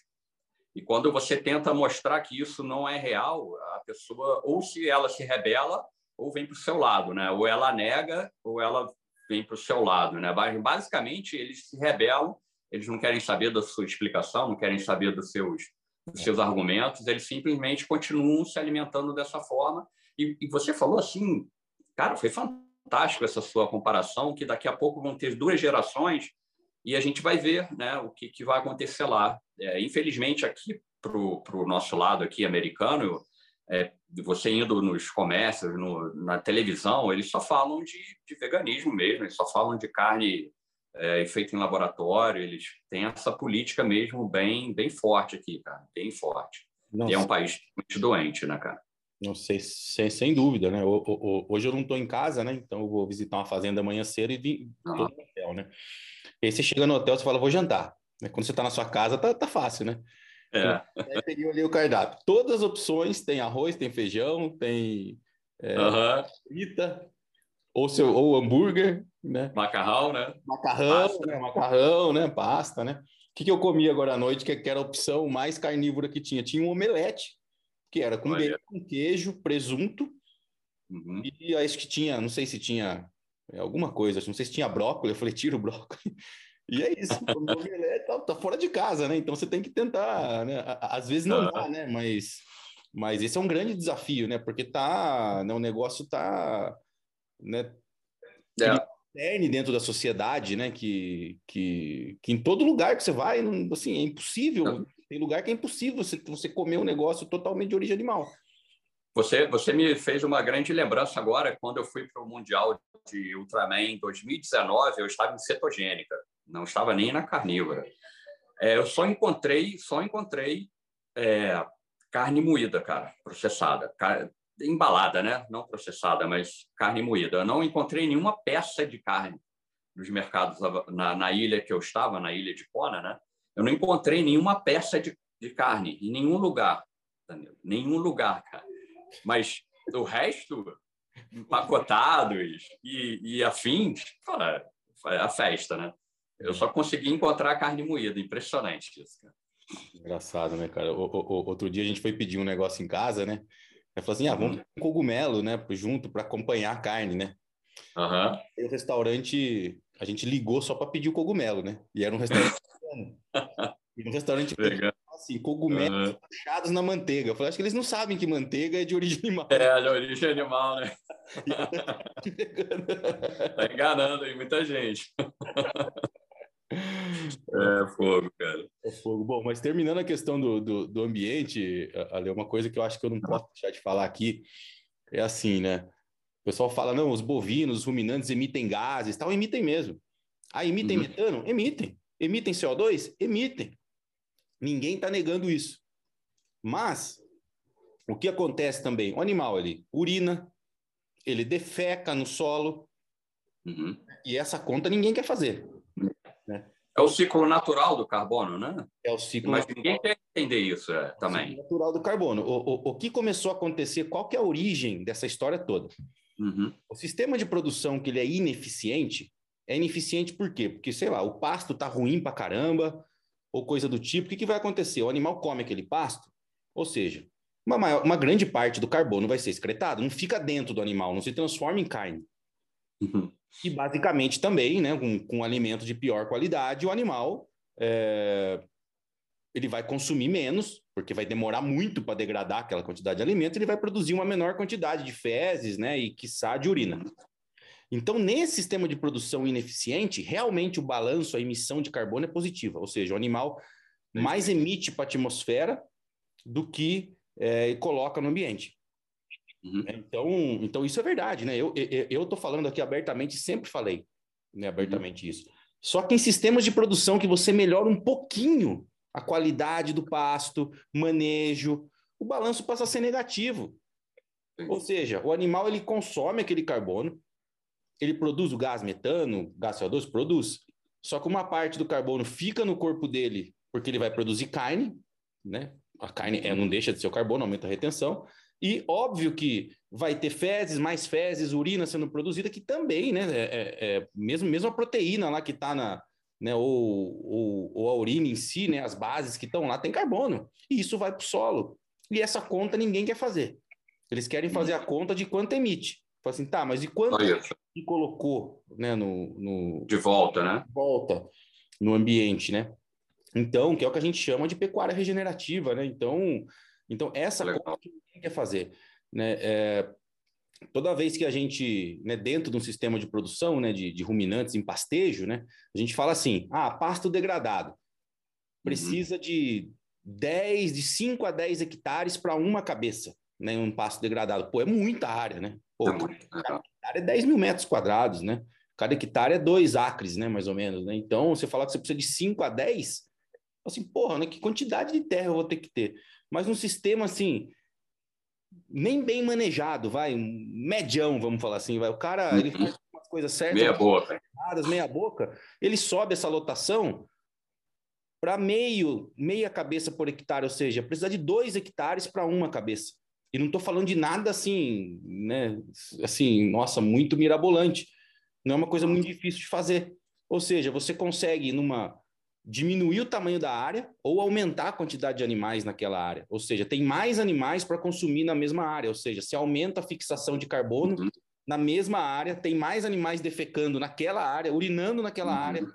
E quando você tenta mostrar que isso não é real, a pessoa, ou se ela se rebela, ou vem para o seu lado, né? Ou ela nega, ou ela vem para o seu lado, né? Basicamente, eles se rebelam, eles não querem saber da sua explicação, não querem saber dos seus, dos seus argumentos, eles simplesmente continuam se alimentando dessa forma. E, e você falou assim Cara, foi fantástico essa sua comparação, que daqui a pouco vão ter duas gerações e a gente vai ver né, o que, que vai acontecer lá. É, infelizmente, aqui para o nosso lado aqui americano, é, você indo nos comércios, no, na televisão, eles só falam de, de, veganismo mesmo, eles só falam de carne é, feita em laboratório, eles têm essa política mesmo bem, bem forte aqui, cara, bem forte. Nossa. E é um país muito doente, né, cara? Não sei, sem, sem dúvida, né? O, o, hoje eu não estou em casa, né? Então eu vou visitar uma fazenda amanhã cedo e vim no hotel, né? E aí você chega no hotel, você fala, vou jantar. Né? Quando você está na sua casa, tá, tá fácil, né? É. Aí peguei ali o cardápio. Todas as opções, tem arroz, tem feijão, tem é, frita, ou, seu, ou hambúrguer, né? Macarrão, né? Macarrão, pasta. né? Macarrão, né? Pasta, né? O que, que eu comi agora à noite, que era a opção mais carnívora que tinha? Tinha um omelete que era com Olha. bacon, queijo, presunto, uhum. e acho que tinha, não sei se tinha é, alguma coisa, não sei se tinha brócolis, eu falei, tira o brócolis. (laughs) E é isso, o tá, tá, fora de casa, né? Então você tem que tentar, né? Às vezes não dá, né? Mas, mas esse é um grande desafio, né? Porque tá, né? o negócio tá, né? É. dentro da sociedade, né? Que, que, que em todo lugar que você vai, assim, é impossível tem lugar que é impossível você, você comer um negócio totalmente de origem animal. Você, você me fez uma grande lembrança agora, quando eu fui para o Mundial de Ultraman em 2019, eu estava em cetogênica, não estava nem na carnívora. É, eu só encontrei, só encontrei é, carne moída, cara, processada, embalada, né? Não processada, mas carne moída. Eu não encontrei nenhuma peça de carne nos mercados na, na ilha que eu estava, na ilha de Kona, né? Eu não encontrei nenhuma peça de, de carne em nenhum lugar, Danilo. Nenhum lugar, cara. Mas o resto, empacotados e, e afins, cara, é a festa, né? Eu só consegui encontrar carne moída. Impressionante isso, cara. Engraçado, né, cara? O, o, outro dia a gente foi pedir um negócio em casa, né? Aí falou assim: ah, vamos um cogumelo, né? Junto para acompanhar a carne, né? Uhum. O restaurante, a gente ligou só para pedir o cogumelo, né? E era um restaurante (laughs) E no restaurante assim, cogumelos uhum. puxados na manteiga. Eu falei, acho que eles não sabem que manteiga é de origem animal. É, de origem animal, né? (laughs) tá enganando aí muita gente. (laughs) É fogo, cara. É fogo. Bom, mas terminando a questão do, do, do ambiente, Ale, uma coisa que eu acho que eu não posso deixar de falar aqui é assim, né? O pessoal fala, não, os bovinos, os ruminantes emitem gases, tal, emitem mesmo. Ah, emitem uhum. metano? Emitem. Emitem CO2? Emitem. Ninguém está negando isso. Mas o que acontece também? O animal ele urina, ele defeca no solo, uhum. e essa conta ninguém quer fazer. Né? É o ciclo natural do carbono, né? É o ciclo Mas natural. ninguém quer entender isso é, também. É o ciclo natural do carbono. O, o, o que começou a acontecer, qual que é a origem dessa história toda? Uhum. O sistema de produção que ele é ineficiente, é ineficiente por quê? Porque, sei lá, o pasto tá ruim pra caramba, ou coisa do tipo. O que, que vai acontecer? O animal come aquele pasto, ou seja, uma, maior, uma grande parte do carbono vai ser excretado, não fica dentro do animal, não se transforma em carne. Uhum. E basicamente também, né, com, com alimento de pior qualidade, o animal é, ele vai consumir menos, porque vai demorar muito para degradar aquela quantidade de alimento, ele vai produzir uma menor quantidade de fezes, né, e quiçá de urina. Então, nesse sistema de produção ineficiente, realmente o balanço, a emissão de carbono é positiva, ou seja, o animal mais emite para a atmosfera do que é, coloca no ambiente. Uhum. Então, então, isso é verdade, né? Eu estou falando aqui abertamente, sempre falei né, abertamente uhum. isso. Só que em sistemas de produção que você melhora um pouquinho a qualidade do pasto, manejo, o balanço passa a ser negativo. Ou seja, o animal ele consome aquele carbono, ele produz o gás metano, gás CO2, produz. Só que uma parte do carbono fica no corpo dele porque ele vai produzir carne, né? A carne é, não deixa de ser o carbono, aumenta a retenção. E óbvio que vai ter fezes, mais fezes, urina sendo produzida, que também, né? É, é, é mesmo, mesmo a proteína lá que está na, né, ou, ou, ou, a urina em si, né, as bases que estão lá, tem carbono. E isso vai para o solo. E essa conta ninguém quer fazer. Eles querem fazer a conta de quanto emite. Fala assim, tá, mas e quanto que colocou né, no, no, De volta, né? De volta no ambiente, né? Então, que é o que a gente chama de pecuária regenerativa, né? Então, então essa Legal. conta que ninguém quer fazer. Né? É, toda vez que a gente, né, dentro de um sistema de produção né, de, de, ruminantes em pastejo, né, a gente fala assim: ah, pasto degradado precisa uhum. de 10, de 5 a 10 hectares para uma cabeça, né, um pasto degradado. Pô, é muita área, né? Pô, é muito, cada hectare é 10 mil metros quadrados, né? Cada hectare é 2 acres, né, mais ou menos, né? Então, você falar que você precisa de 5 a 10, assim, porra, né, que quantidade de terra eu vou ter que ter? Mas um sistema assim, nem bem manejado, vai, um medião, vamos falar assim, vai. O cara, ele faz umas coisas certas, meia boca, meia boca, ele sobe essa lotação para meio, meia cabeça por hectare, ou seja, precisa de dois hectares para uma cabeça. E não estou falando de nada assim, né? Assim, nossa, muito mirabolante. Não é uma coisa muito difícil de fazer. Ou seja, você consegue numa diminuir o tamanho da área ou aumentar a quantidade de animais naquela área. Ou seja, tem mais animais para consumir na mesma área. Ou seja, se aumenta a fixação de carbono uhum. na mesma área, tem mais animais defecando naquela área, urinando naquela uhum. área.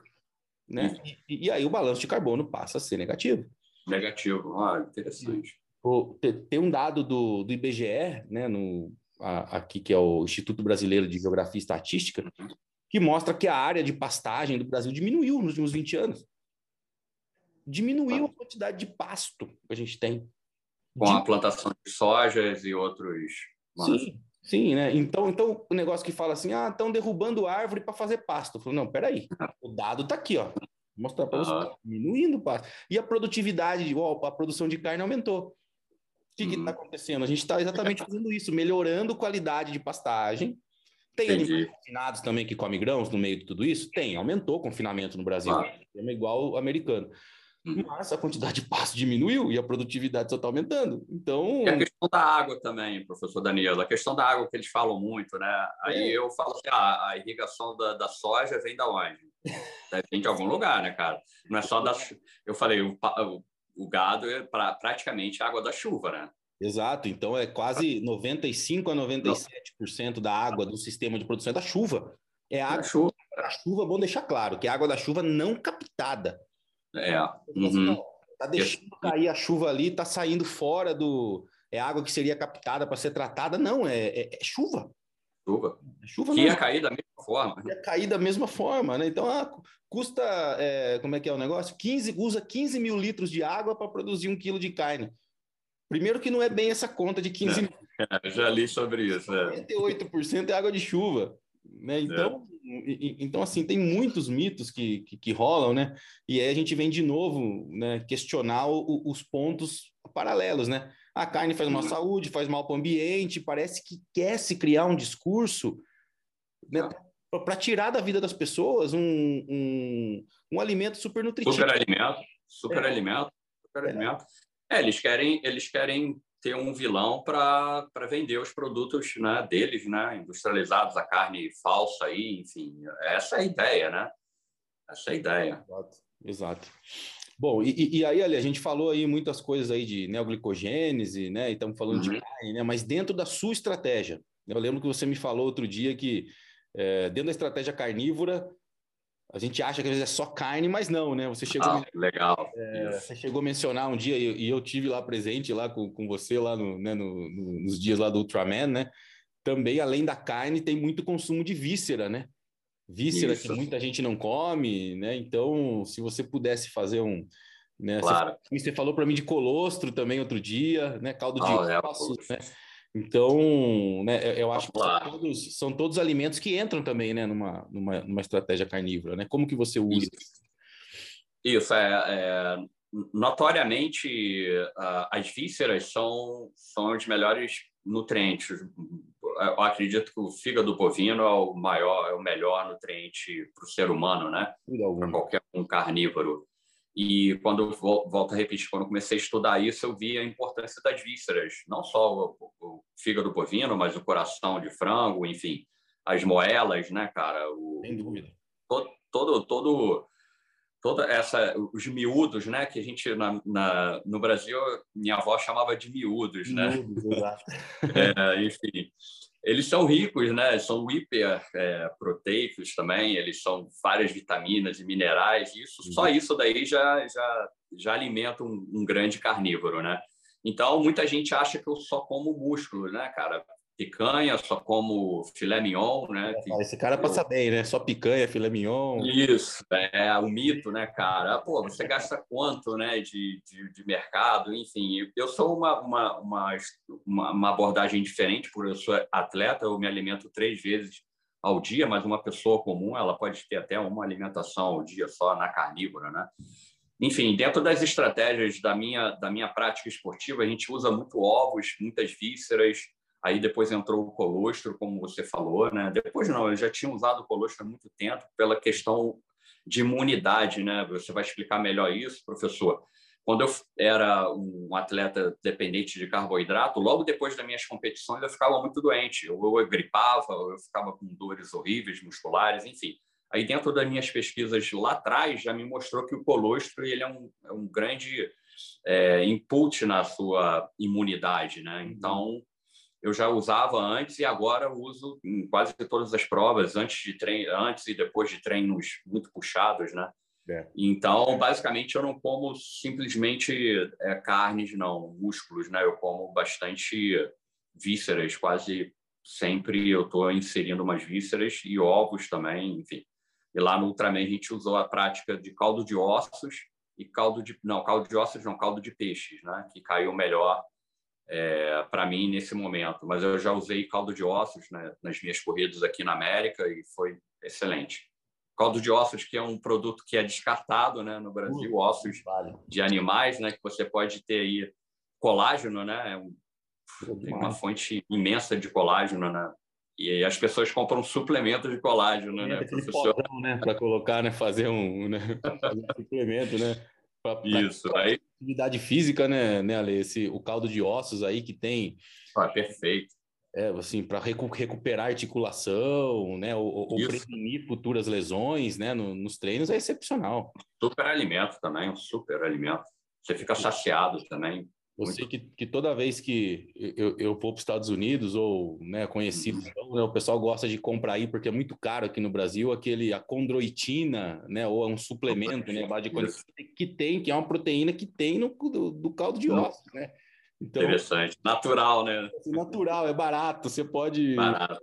Né? Uhum. E, e, aí o balanço de carbono passa a ser negativo. Negativo, ah, interessante. tem um dado do, do IBGE, né, no, a, aqui que é o Instituto Brasileiro de Geografia e Estatística, uhum. que mostra que a área de pastagem do Brasil diminuiu nos últimos 20 anos diminuiu a quantidade de pasto que a gente tem. Com a plantação de sojas e outros. Sim, sim, né? Então, então o negócio que fala assim: ah, estão derrubando árvore para fazer pasto. Eu falo, não, peraí, (laughs) o dado está aqui, ó. Vou mostrar para você, diminuindo o pasto. E a produtividade, ó, a produção de carne aumentou. O que está uhum. acontecendo? A gente está exatamente (laughs) fazendo isso, melhorando qualidade de pastagem. Tem Entendi. animais confinados também que comem grãos no meio de tudo isso? Tem, aumentou o confinamento no Brasil. É igual o americano. Uhum. Mas a quantidade de pasto diminuiu e a produtividade só está aumentando. Então. E a questão da água também, professor Danilo, a questão da água que eles falam muito, né? Aí é. eu falo assim: ah, a irrigação da, da soja vem da onde? Vem de algum lugar, né, cara? Não é só da. Eu falei, o, o, o gado é pra, praticamente água da chuva, né? Exato, então é quase 95 a 97% da água do sistema de produção é da chuva. É água da chuva. A chuva, bom deixar claro, que é água da chuva não captada. É. Uhum. Tá deixando cair a chuva ali, tá saindo fora do. É água que seria captada para ser tratada? Não, é, é, é chuva. Chuva. É chuva que ia cair da mesma forma. Ia cair da mesma forma, né? Então, ah, custa, é, como é que é o negócio? 15, usa 15 mil litros de água para produzir um quilo de carne. Primeiro que não é bem essa conta de 15 mil. (laughs) É, já li sobre isso. É. 98% é água de chuva. Né? Então, é. então, assim, tem muitos mitos que, que, que, rolam, né? E aí a gente vem de novo né, questionar o, os pontos paralelos, né? A carne faz mal à saúde, faz mal para o ambiente, parece que quer se criar um discurso né, para tirar da vida das pessoas um, um, um alimento super nutritivo. Super alimento, super é. alimento, super é. alimento. É, eles querem, eles querem ter um vilão para vender os produtos né, deles, né, industrializados, a carne falsa aí, enfim. Essa é a ideia, né? Essa é a ideia. Exato. Exato. Bom, e, e aí, ali, a gente falou aí muitas coisas aí de neoglicogênese, né? E estamos falando uhum. de carne, né? Mas dentro da sua estratégia, eu lembro que você me falou outro dia que é, dentro da estratégia carnívora, a gente acha que às vezes é só carne, mas não, né? Você chegou, ah, legal. É, você chegou a mencionar um dia, e eu tive lá presente lá com, com você lá no, né, no, no, nos dias lá do Ultraman, né? Também, além da carne, tem muito consumo de víscera, né? Víscera Isso. que muita gente não come, né? Então, se você pudesse fazer um, né? Claro. Você, você falou para mim de colostro também outro dia, né? Caldo de oh, ossos, é, né? Então, né, eu acho que são todos, são todos, alimentos que entram também, né, numa, numa, numa estratégia carnívora, né? Como que você usa? Isso, Isso é, é, notoriamente as vísceras são, são os melhores nutrientes. Eu acredito que o fígado bovino é o maior, é o melhor nutriente para o ser humano, né? Para qualquer um carnívoro. E quando volto a repetir, quando comecei a estudar isso, eu vi a importância das vísceras, não só o, o fígado bovino, mas o coração de frango, enfim, as moelas, né, cara? O, Sem dúvida. Todo, todo, todo, toda essa, os miúdos, né, que a gente na, na no Brasil minha avó chamava de miúdos, né? Miúdos, exato. (laughs) é, enfim eles são ricos, né? São hiper é, proteicos também, eles são várias vitaminas e minerais, e isso, só uhum. isso daí já, já, já alimenta um, um, grande carnívoro, né? Então, muita gente acha que eu só como músculo, né, cara? picanha, só como filé mignon, né? Que, Esse cara passa eu... bem, né? Só picanha, filé mignon. Isso, é o mito, né, cara? Pô, você gasta quanto, né, de, de, de mercado, enfim. Eu sou uma, uma, uma, uma, abordagem diferente, porque eu sou atleta, eu me alimento três vezes ao dia, mas uma pessoa comum, ela pode ter até uma alimentação ao dia só na carnívora, né? Enfim, dentro das estratégias da minha, da minha prática esportiva, a gente usa muito ovos, muitas vísceras, Aí depois entrou o colostro, como você falou, né? Depois não, eu já tinha usado o colostro há muito tempo pela questão de imunidade, né? Você vai explicar melhor isso, professor. Quando eu era um atleta dependente de carboidrato, logo depois das minhas competições eu ficava muito doente. Eu, eu gripava, eu ficava com dores horríveis musculares, enfim. Aí dentro das minhas pesquisas lá atrás já me mostrou que o colostro ele é um, é um grande é, input na sua imunidade, né? Uhum. Então eu já usava antes e agora uso em quase todas as provas, antes de treino, antes e depois de treinos muito puxados, né? É. Então, basicamente, eu não como simplesmente é, carnes, não, músculos, né? Eu como bastante vísceras, quase sempre eu estou inserindo umas vísceras e ovos também, enfim. E lá no Ultraman a gente usou a prática de caldo de ossos e caldo de não caldo de ossos não caldo de peixes, né? Que caiu melhor é, para mim nesse momento. Mas eu já usei caldo de ossos né, nas minhas corridas aqui na América e foi excelente. Caldo de ossos, que é um produto que é descartado né, no Brasil, uh, ossos vale. de animais, né, que você pode ter aí colágeno, né? É um, tem uma fonte imensa de colágeno, né? E as pessoas compram suplementos de colágeno, né, professor? né, para colocar, né, fazer um, né, fazer um suplemento, né? Pra, pra Isso, aí. Atividade física, né, né, Ale? Esse, o caldo de ossos aí que tem. Ah, perfeito. É, assim, para recu recuperar articulação, né, ou, ou prevenir futuras lesões, né, no, nos treinos é excepcional. Super alimento também, um super alimento. Você fica saciado também. Eu Muito... sei que, que toda vez que eu, eu vou para os Estados Unidos ou né, conhecido, uhum. né, o pessoal gosta de comprar aí porque é muito caro aqui no Brasil aquele a condroitina, né, ou é um suplemento, né, de que tem, que é uma proteína que tem no do, do caldo de ossos, né? Então, Interessante, natural, né? Assim, natural, é barato, você pode. Barato.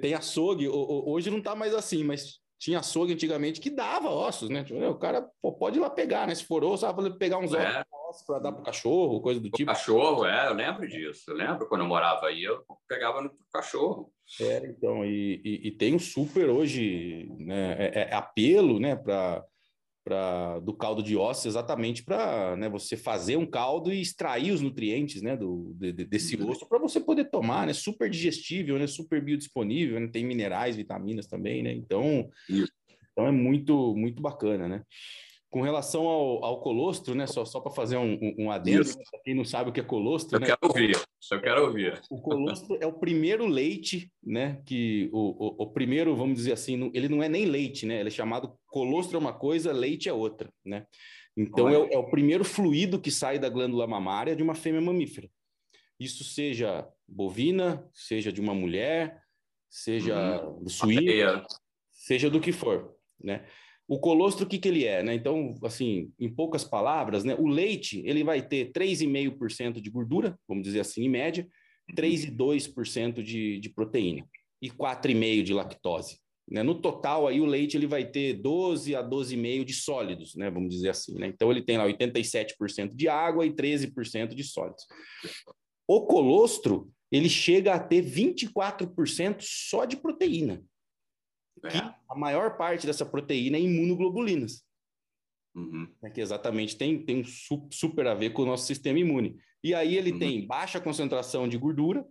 Tem açougue, hoje não está mais assim, mas tinha açougue antigamente que dava ossos, né? Tipo, o cara pode ir lá pegar, né? Se for osso, vai pegar uns é. ossos para dar para o cachorro, coisa do tipo. Cachorro, é, eu lembro disso. Eu lembro quando eu morava aí, eu pegava no cachorro. É, então, e, e, e tem um super hoje, né? É, é apelo, né? Para Pra, do caldo de ossos exatamente para né, você fazer um caldo e extrair os nutrientes né, do, de, desse uhum. osso para você poder tomar, né? Super digestível, né? Super biodisponível, né? tem minerais, vitaminas também, né? Então, então é muito, muito bacana, né? Com relação ao, ao colostro, né? Só, só para fazer um, um adendo, para quem não sabe o que é colostro. Eu né? quero ouvir, eu quero ouvir. O colostro é o primeiro leite, né? Que o, o, o, primeiro, vamos dizer assim, ele não é nem leite, né? Ele é chamado colostro é uma coisa, leite é outra, né? Então é, é o primeiro fluido que sai da glândula mamária de uma fêmea mamífera. Isso seja bovina, seja de uma mulher, seja uhum. do suíno, seja do que for. né? O colostro, o que, que ele é? Né? Então, assim, em poucas palavras, né? o leite ele vai ter 3,5% de gordura, vamos dizer assim, em média, 3,2% de, de proteína e 4,5% de lactose. Né? No total, aí o leite ele vai ter 12 a 12,5% de sólidos, né? vamos dizer assim. Né? Então, ele tem lá 87% de água e 13% de sólidos. O colostro, ele chega a ter 24% só de proteína. É. a maior parte dessa proteína é imunoglobulinas. Uhum. Né, que exatamente tem, tem um super a ver com o nosso sistema imune. E aí ele uhum. tem baixa concentração de gordura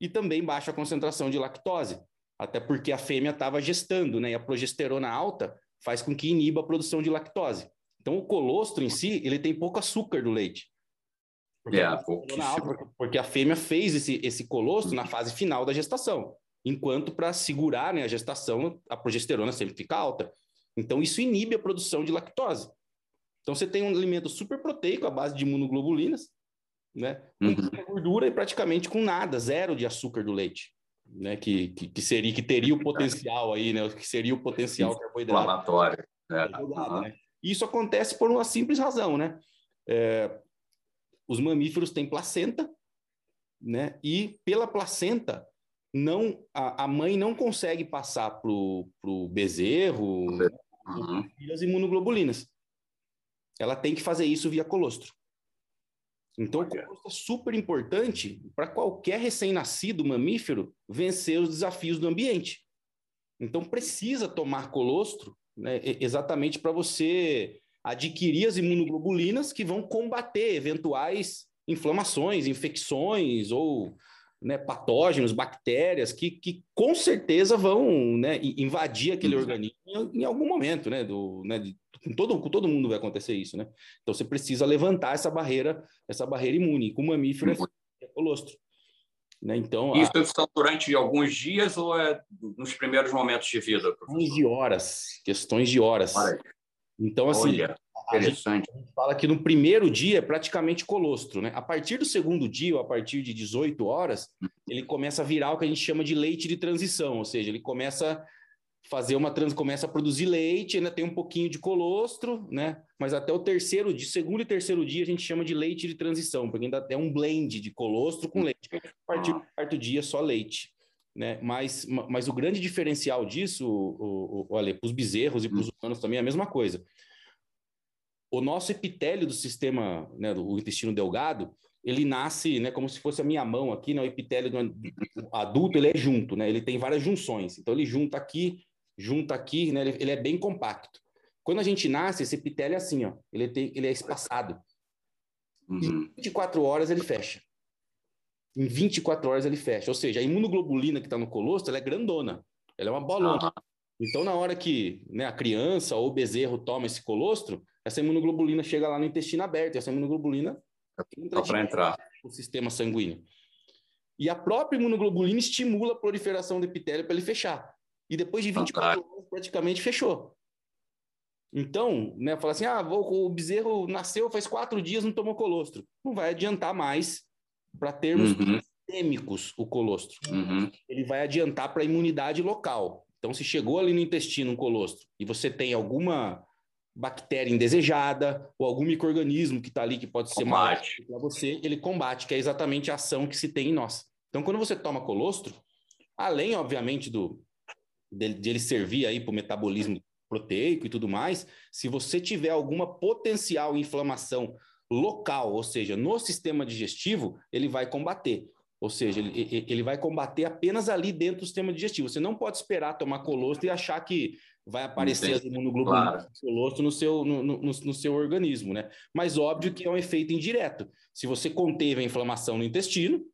e também baixa concentração de lactose, até porque a fêmea estava gestando, né? E a progesterona alta faz com que iniba a produção de lactose. Então o colostro em si, ele tem pouco açúcar do leite. Porque, yeah, a, alta, porque a fêmea fez esse, esse colostro na fase final da gestação enquanto para segurar né, a gestação, a progesterona sempre fica alta. Então, isso inibe a produção de lactose. Então, você tem um alimento super proteico à base de imunoglobulinas, né, com uhum. gordura e praticamente com nada, zero de açúcar do leite, né, que, que, que seria que teria o potencial aí, né, que seria o potencial carboidrato. Inflamatório. É. Uhum. Né? Isso acontece por uma simples razão, né? É, os mamíferos têm placenta, né? E pela placenta não a, a mãe não consegue passar para o bezerro uhum. as imunoglobulinas. Ela tem que fazer isso via colostro. Então, o colostro é super importante para qualquer recém-nascido mamífero vencer os desafios do ambiente. Então, precisa tomar colostro né, exatamente para você adquirir as imunoglobulinas que vão combater eventuais inflamações, infecções ou né, patógenos, bactérias, que, que com certeza vão né, invadir aquele uhum. organismo em, em, algum momento, né? Do, né de, com, todo, com todo mundo vai acontecer isso, né? Então você precisa levantar essa barreira, essa barreira imune. Com o mamífero uhum. é colostro. Né? Então, Isso a... são durante alguns dias ou é nos primeiros momentos de vida? Questões de horas, questões de horas. Olha. Então, assim, Olha. Interessante. A gente, fala que no primeiro dia é praticamente colostro, né? A partir do segundo dia, ou a partir de 18 horas, ele começa a virar o que a gente chama de leite de transição, ou seja, ele começa a fazer uma trans, começa a produzir leite, ainda tem um pouquinho de colostro, né? Mas até o terceiro dia, segundo e terceiro dia, a gente chama de leite de transição, porque ainda é um blend de colostro com leite. A partir do quarto dia, só leite. Né? Mas, mas o grande diferencial disso, o, o, o para os bezerros e para os humanos também é a mesma coisa o nosso epitélio do sistema, né, do intestino delgado, ele nasce, né, como se fosse a minha mão aqui, né, o epitélio do adulto, ele é junto, né, ele tem várias junções. Então, ele junta aqui, junta aqui, né, ele, ele é bem compacto. Quando a gente nasce, esse epitélio é assim, ó, ele, tem, ele é espaçado. Uhum. Em 24 horas ele fecha. Em 24 horas ele fecha. Ou seja, a imunoglobulina que está no colostro, ela é grandona. Ela é uma bolona. Uhum. Então, na hora que né, a criança ou o bezerro toma esse colostro, essa imunoglobulina chega lá no intestino aberto, e essa imunoglobulina entra para entrar no sistema sanguíneo. E a própria imunoglobulina estimula a proliferação do epitélio para ele fechar. E depois de 24 Fantástico. horas, praticamente fechou. Então, né, fala assim: ah, o bezerro nasceu faz quatro dias, não tomou colostro. Não vai adiantar mais para termos uhum. sistêmicos o colostro. Uhum. Ele vai adiantar para a imunidade local. Então, se chegou ali no intestino um colostro e você tem alguma bactéria indesejada ou algum microorganismo que está ali que pode ser mal para você, ele combate, que é exatamente a ação que se tem em nós. Então, quando você toma colostro, além, obviamente, do de, de ele servir aí para o metabolismo proteico e tudo mais, se você tiver alguma potencial inflamação local, ou seja, no sistema digestivo, ele vai combater. Ou seja, ele, ele vai combater apenas ali dentro do sistema digestivo. Você não pode esperar tomar colostro e achar que vai aparecer as imunoglobulinas claro. no seu, no, no, no, seu organismo, né? Mas óbvio que é um efeito indireto. Se você conteve a inflamação no intestino,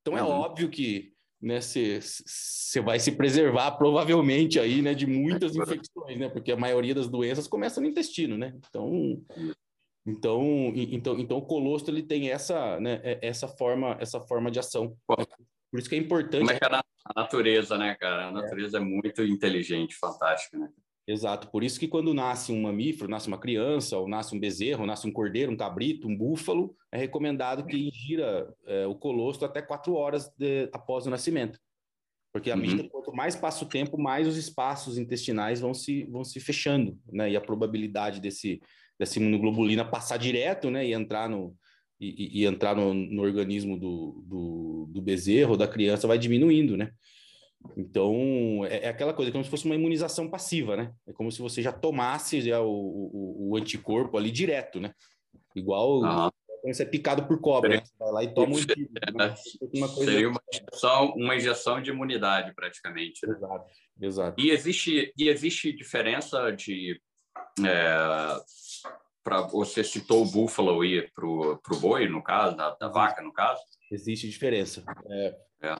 então é uhum. óbvio que né, você vai se preservar provavelmente aí, né, de muitas infecções, né? Porque a maioria das doenças começa no intestino, né? Então, então, então, então o colostro ele tem essa, né, é, essa forma, essa forma de ação. Por isso que é importante. Como é que a natureza, né, cara? A natureza é, é muito inteligente, fantástica, né? Exato. Por isso que quando nasce um mamífero, nasce uma criança, ou nasce um bezerro, ou nasce um cordeiro, um cabrito, um búfalo, é recomendado que ingira é, o colostro até quatro horas de, após o nascimento. Porque à uhum. medida quanto mais passa o tempo, mais os espaços intestinais vão se, vão se fechando, né? E a probabilidade desse, dessa imunoglobulina passar direto, né? E entrar no, e, e entrar no, no organismo do, do, do, bezerro, da criança, vai diminuindo, né? Então, é, é, aquela coisa, é como se fosse uma imunização passiva, né? É como se você já tomasse já o, o, o anticorpo ali direto, né? Igual uhum quando você é picado por cobra, né? Você vai lá e toma um. Né? Uma coisa... Seria uma injeção, uma injeção de imunidade, praticamente. Né? Exato, exato. E existe, e existe diferença de... É, para você citou o búfalo e para o boi, no caso, da, da, vaca, no caso? Existe diferença. É, é.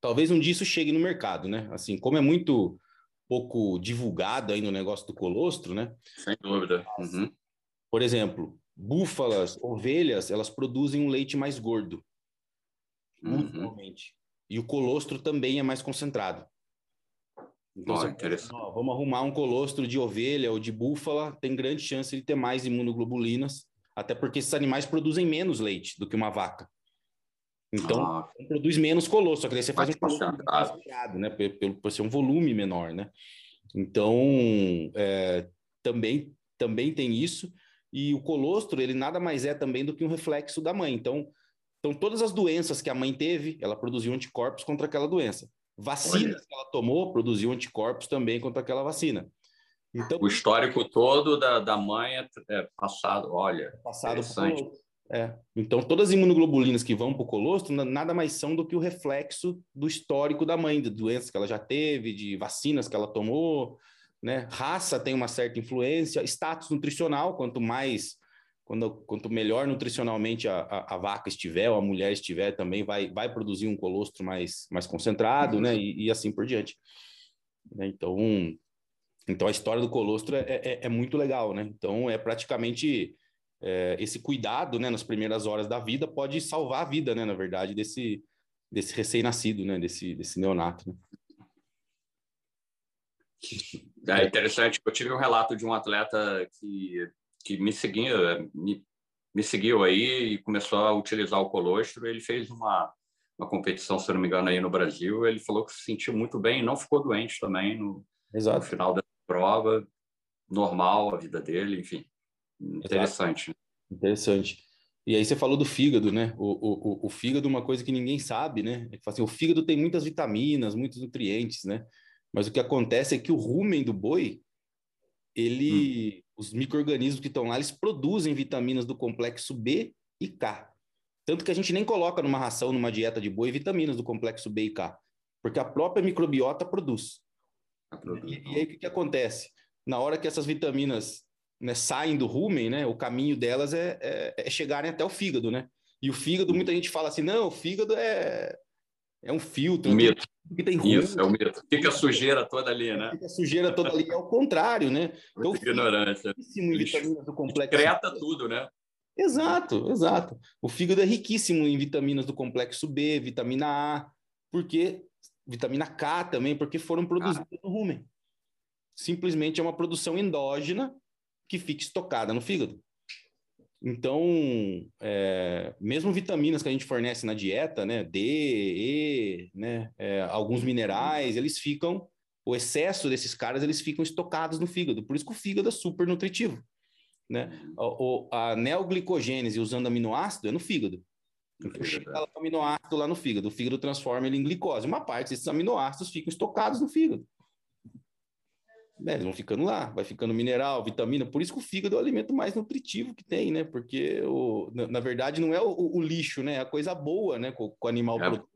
Talvez um dia isso chegue no mercado, né? Assim, como é muito pouco divulgado ainda o negócio do colostro, né? Sem dúvida. Uhum. Por exemplo, búfalas, ovelhas, elas produzem um leite mais gordo, uhum. E o colostro também é mais concentrado. Então, oh, interessante. Ó, vamos arrumar um colostro de ovelha ou de búfala, tem grande chance de ter mais imunoglobulinas, até porque esses animais produzem menos leite do que uma vaca. Então, ah. produz menos colostro, só que daí você faz um colostro né? Pelo, por ser um volume menor, né? Então, é, também, também tem isso. E o colostro, ele nada mais é também do que um reflexo da mãe. Então, então todas as doenças que a mãe teve, ela produziu anticorpos contra aquela doença. Vacinas Olha. que ela tomou, produziu anticorpos também contra aquela vacina. Então, o histórico todo da, da mãe é, é passado, olha, é passado é. Então, todas as imunoglobulinas que vão para o colostro nada mais são do que o reflexo do histórico da mãe, de doenças que ela já teve, de vacinas que ela tomou, né? Raça tem uma certa influência, status nutricional, quanto mais, quando, quanto melhor nutricionalmente a, a, a, vaca estiver, ou a mulher estiver, também vai, vai produzir um colostro mais, mais concentrado, né? E, e assim por diante. Né? Então, então, a história do colostro é, é, é muito legal, né? Então, é praticamente é, esse cuidado, né, nas primeiras horas da vida pode salvar a vida, né, na verdade, desse, desse recém-nascido, né, desse, desse neonato. Né? É interessante. Eu tive um relato de um atleta que, que me seguiu, me, me seguiu aí e começou a utilizar o colostro. Ele fez uma, uma competição, se não me engano, aí no Brasil. Ele falou que se sentiu muito bem, não ficou doente também no, no final da prova, normal a vida dele, enfim. Interessante. Exato. Interessante. E aí você falou do fígado, né? O, o, o fígado é uma coisa que ninguém sabe, né? É assim, o fígado tem muitas vitaminas, muitos nutrientes, né? Mas o que acontece é que o rumen do boi, ele, hum. Os micro-organismos que estão lá, eles produzem vitaminas do complexo B e K. Tanto que a gente nem coloca numa ração, numa dieta de boi, vitaminas do complexo B e K, porque a própria microbiota produz. E, e, aí o que, que, acontece? Na hora que essas vitaminas né, saem do rumen, né, o caminho delas é, é, é chegarem até o fígado, né? E o fígado, muita gente fala assim, não, o fígado é, é um filtro. Um mito. Que tem Isso, é o mito. Fica a sujeira toda ali, né? Fica a sujeira toda ali. É o contrário, né? Então, ignorância. Riquíssimo em vitaminas do complexo. Excreta tudo, né? Exato, exato. O fígado é riquíssimo em vitaminas do complexo B, vitamina A, porque vitamina K também, porque foram produzidas ah. no rumen. Simplesmente é uma produção endógena que fica estocada no fígado. Então, é, mesmo vitaminas que a gente fornece na dieta, né, D, E, né, é, alguns minerais, eles ficam, o excesso desses caras, eles ficam estocados no fígado. Por isso que o fígado é super nutritivo. Né? O, a neoglicogênese usando aminoácido é no fígado. Então, chega lá o aminoácido lá no fígado, o fígado transforma ele em glicose. Uma parte desses aminoácidos ficam estocados no fígado né, eles vão ficando lá, vai ficando mineral, vitamina, por isso que o fígado é o alimento mais nutritivo que tem, né? Porque o, na, na verdade não é o, o, lixo, né? É a coisa boa, né? Com, o animal é. produz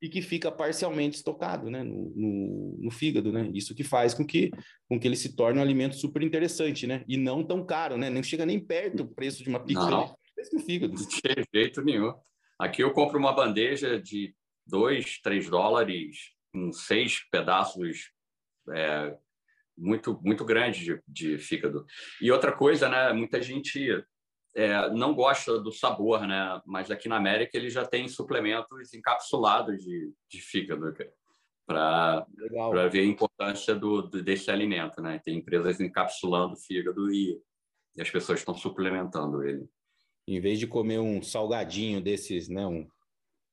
e que fica parcialmente estocado, né? No, no, no, fígado, né? Isso que faz com que, com que ele se torne um alimento super interessante, né? E não tão caro, né? Nem chega nem perto do preço de uma pizza. Não, no fígado. (laughs) De jeito nenhum. Aqui eu compro uma bandeja de dois, três dólares, com seis pedaços é, muito muito grande de, de fígado. E outra coisa, né? Muita gente é, não gosta do sabor, né? Mas aqui na América ele já tem suplementos encapsulados de, de fígado para ver a importância do, do, desse alimento, né? Tem empresas encapsulando fígado e, e as pessoas estão suplementando ele. Em vez de comer um salgadinho desses, né? Um,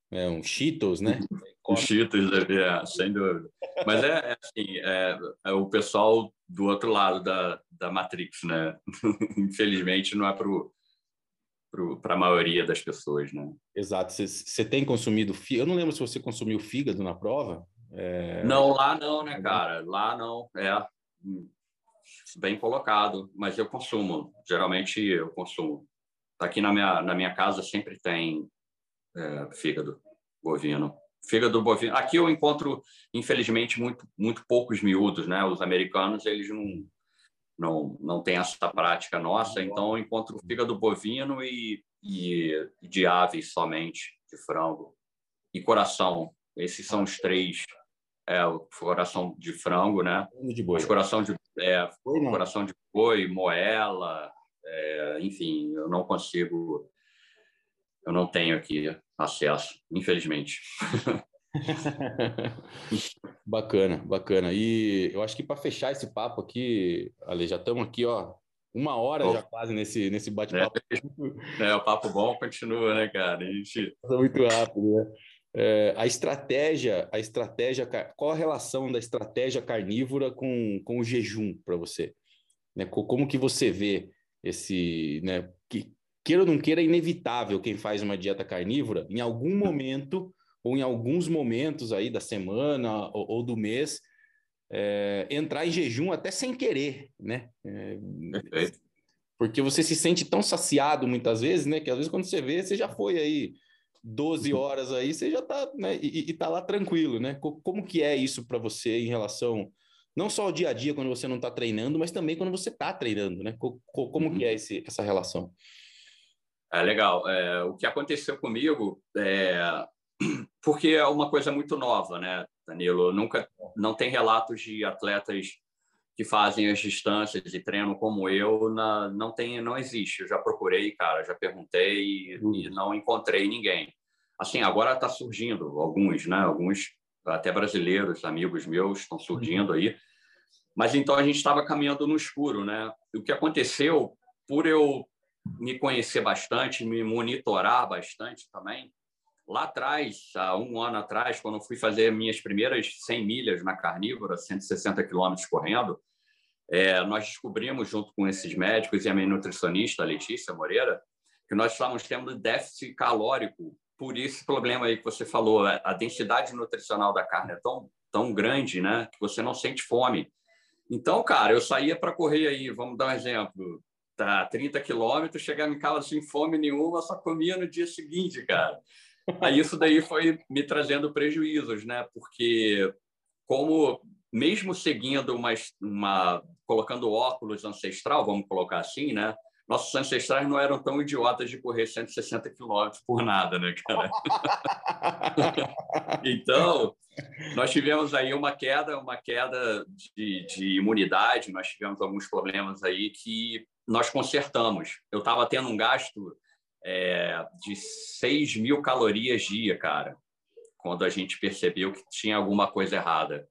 é, um Cheetos, né? (laughs) Cheetos, é, sem dúvida. Mas é, é assim, é, é, o pessoal do outro lado da, da Matrix, né? (laughs) Infelizmente, não é para a maioria das pessoas, né? Exato. Você tem consumido fígado? Eu não lembro se você consumiu fígado na prova. É... Não, lá não, né, cara? Lá não. É bem colocado, mas eu consumo. Geralmente eu consumo. Aqui na minha, na minha casa sempre tem é, fígado bovino. Fígado bovino. Aqui eu encontro, infelizmente, muito, muito poucos miúdos, né? Os americanos, eles não, não, não têm essa prática nossa, então eu encontro fígado bovino e, e de aves somente, de frango. E coração. Esses são os três. É, o coração de frango, né? De boi. Os coração de, é, coração de boi, moela, é, enfim, eu não consigo eu não tenho aqui acesso, infelizmente. (laughs) bacana, bacana. E eu acho que para fechar esse papo aqui, Ale, já estamos aqui, ó, uma hora oh. já quase nesse, nesse bate-papo. É, é, o papo bom continua, né, cara? A gente... muito rápido, né? É, a estratégia, a estratégia, qual a relação da estratégia carnívora com, com o jejum para você? Né? Como que você vê esse, né? Que, queira ou não queira, é inevitável quem faz uma dieta carnívora, em algum momento ou em alguns momentos aí da semana ou, ou do mês, é, entrar em jejum até sem querer, né? É, porque você se sente tão saciado muitas vezes, né? Que às vezes quando você vê, você já foi aí 12 horas aí, você já tá, né? E, e tá lá tranquilo, né? Como que é isso para você em relação não só ao dia a dia quando você não está treinando, mas também quando você está treinando, né? Como uhum. que é esse, essa relação? É legal. É, o que aconteceu comigo é (clears throat) porque é uma coisa muito nova, né, Danilo? Nunca não tem relatos de atletas que fazem as distâncias e treinam como eu, na, não tem, não existe. Eu já procurei, cara, já perguntei e, uhum. e não encontrei ninguém. Assim, agora está surgindo alguns, né? Alguns até brasileiros, amigos meus, estão surgindo uhum. aí. Mas então a gente estava caminhando no escuro, né? O que aconteceu, por eu me conhecer bastante, me monitorar bastante também. Lá atrás, há um ano atrás, quando fui fazer minhas primeiras 100 milhas na carnívora, 160 quilômetros correndo, é, nós descobrimos, junto com esses médicos e a minha nutricionista, Letícia Moreira, que nós estávamos tendo déficit calórico por esse problema aí que você falou. A densidade nutricional da carne é tão, tão grande né, que você não sente fome. Então, cara, eu saía para correr aí, vamos dar um exemplo, tá 30 quilômetros, chegava em casa sem fome nenhuma, só comia no dia seguinte, cara. Aí isso daí foi me trazendo prejuízos, né? Porque como mesmo seguindo uma, uma colocando óculos ancestral, vamos colocar assim, né? Nossos ancestrais não eram tão idiotas de correr 160 quilômetros por nada, né, cara? (laughs) então, nós tivemos aí uma queda, uma queda de, de imunidade, nós tivemos alguns problemas aí que nós consertamos. Eu estava tendo um gasto é, de 6 mil calorias dia, cara, quando a gente percebeu que tinha alguma coisa errada.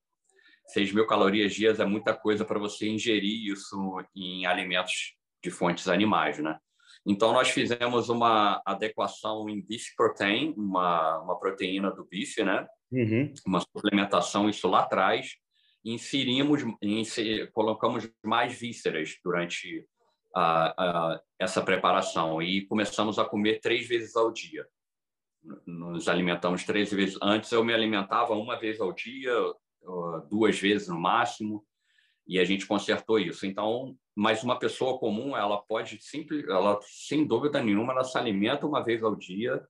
6 mil calorias dias é muita coisa para você ingerir isso em alimentos de fontes animais, né? Então, nós fizemos uma adequação em beef protein, uma, uma proteína do bife, né? Uhum. Uma suplementação, isso lá atrás. Inserimos, inser, colocamos mais vísceras durante a, a, essa preparação e começamos a comer três vezes ao dia. Nos alimentamos três vezes. Antes eu me alimentava uma vez ao dia, duas vezes no máximo, e a gente consertou isso. Então, mas uma pessoa comum, ela pode simples, ela sem dúvida nenhuma, ela se alimenta uma vez ao dia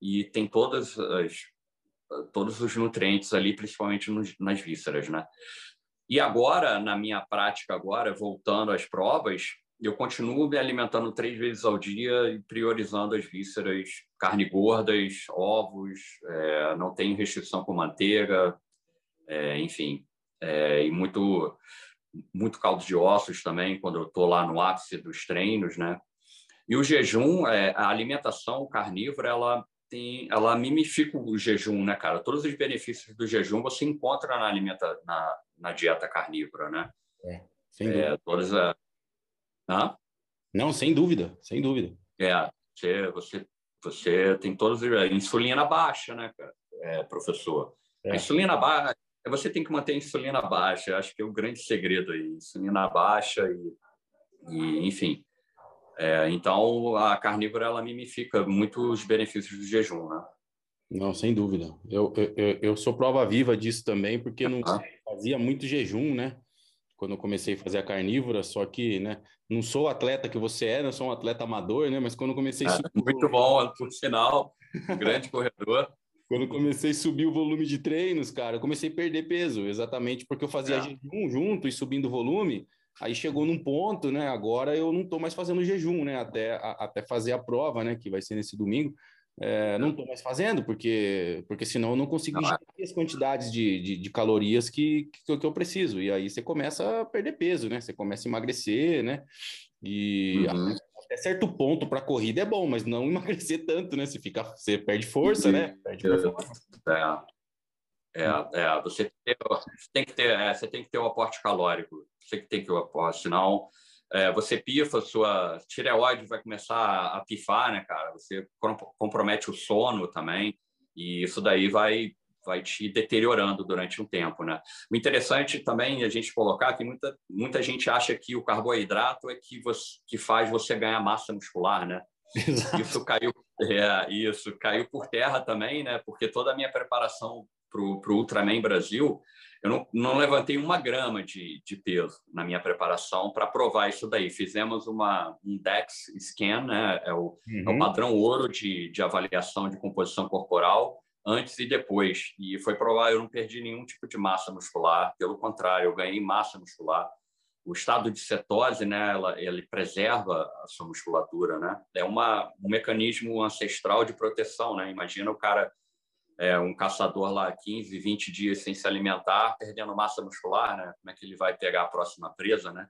e tem todas as todos os nutrientes ali, principalmente nos, nas vísceras, né? E agora, na minha prática agora, voltando às provas, eu continuo me alimentando três vezes ao dia e priorizando as vísceras, carne gordas, ovos, é, não tenho restrição com manteiga, é, enfim, é, e muito muito caldo de ossos também quando eu estou lá no ápice dos treinos, né? E o jejum, é, a alimentação carnívora, ela tem, ela mimifica o jejum, né, cara? Todos os benefícios do jejum você encontra na alimenta, na, na dieta carnívora, né? É. É, todas a, Hã? Não, sem dúvida, sem dúvida. É, você, você, você tem todos a insulina baixa, né, cara? É, professor? É. A insulina baixa, você tem que manter a insulina baixa, acho que é o grande segredo aí, insulina baixa e, e enfim. É, então, a carnívora, ela mimifica muito os benefícios do jejum, né? Não, sem dúvida. Eu, eu, eu sou prova viva disso também, porque não ah. fazia muito jejum, né? Quando eu comecei a fazer a carnívora, só que, né? Não sou o atleta que você é, não sou um atleta amador, né? Mas quando eu comecei a subir... Muito bom, por sinal, grande corredor. Quando eu comecei a subir o volume de treinos, cara, eu comecei a perder peso, exatamente porque eu fazia é. jejum junto e subindo o volume. Aí chegou num ponto, né? Agora eu não estou mais fazendo jejum, né? Até, a, até fazer a prova, né? Que vai ser nesse domingo. É, não estou mais fazendo, porque, porque senão eu não consigo ingerir as quantidades de, de, de calorias que, que, que, eu preciso. E aí você começa a perder peso, né? Você começa a emagrecer, né? E uhum. até certo ponto para corrida é bom, mas não (laughs) emagrecer tanto, né? Você, fica, você perde força, né? Perde é, é, é, você, tem que ter, é, você tem que ter um aporte calórico. Você que tem que ter o aporte, senão é, você pifa, sua tireoide vai começar a pifar, né, cara? Você compromete o sono também, e isso daí vai vai te deteriorando durante um tempo, né? O interessante também é a gente colocar que muita muita gente acha que o carboidrato é que você, que faz você ganhar massa muscular, né? Exato. Isso caiu, é, isso caiu por terra também, né? Porque toda a minha preparação para o Ultraman Brasil eu não, não levantei uma grama de, de peso na minha preparação para provar isso daí. Fizemos uma, um DEX scan, né? é, o, uhum. é o padrão ouro de, de avaliação de composição corporal, antes e depois. E foi provar, eu não perdi nenhum tipo de massa muscular, pelo contrário, eu ganhei massa muscular. O estado de cetose, né, ela, ele preserva a sua musculatura, né? É uma, um mecanismo ancestral de proteção, né? Imagina o cara é, um caçador lá 15, 20 dias sem se alimentar, perdendo massa muscular, né? Como é que ele vai pegar a próxima presa, né?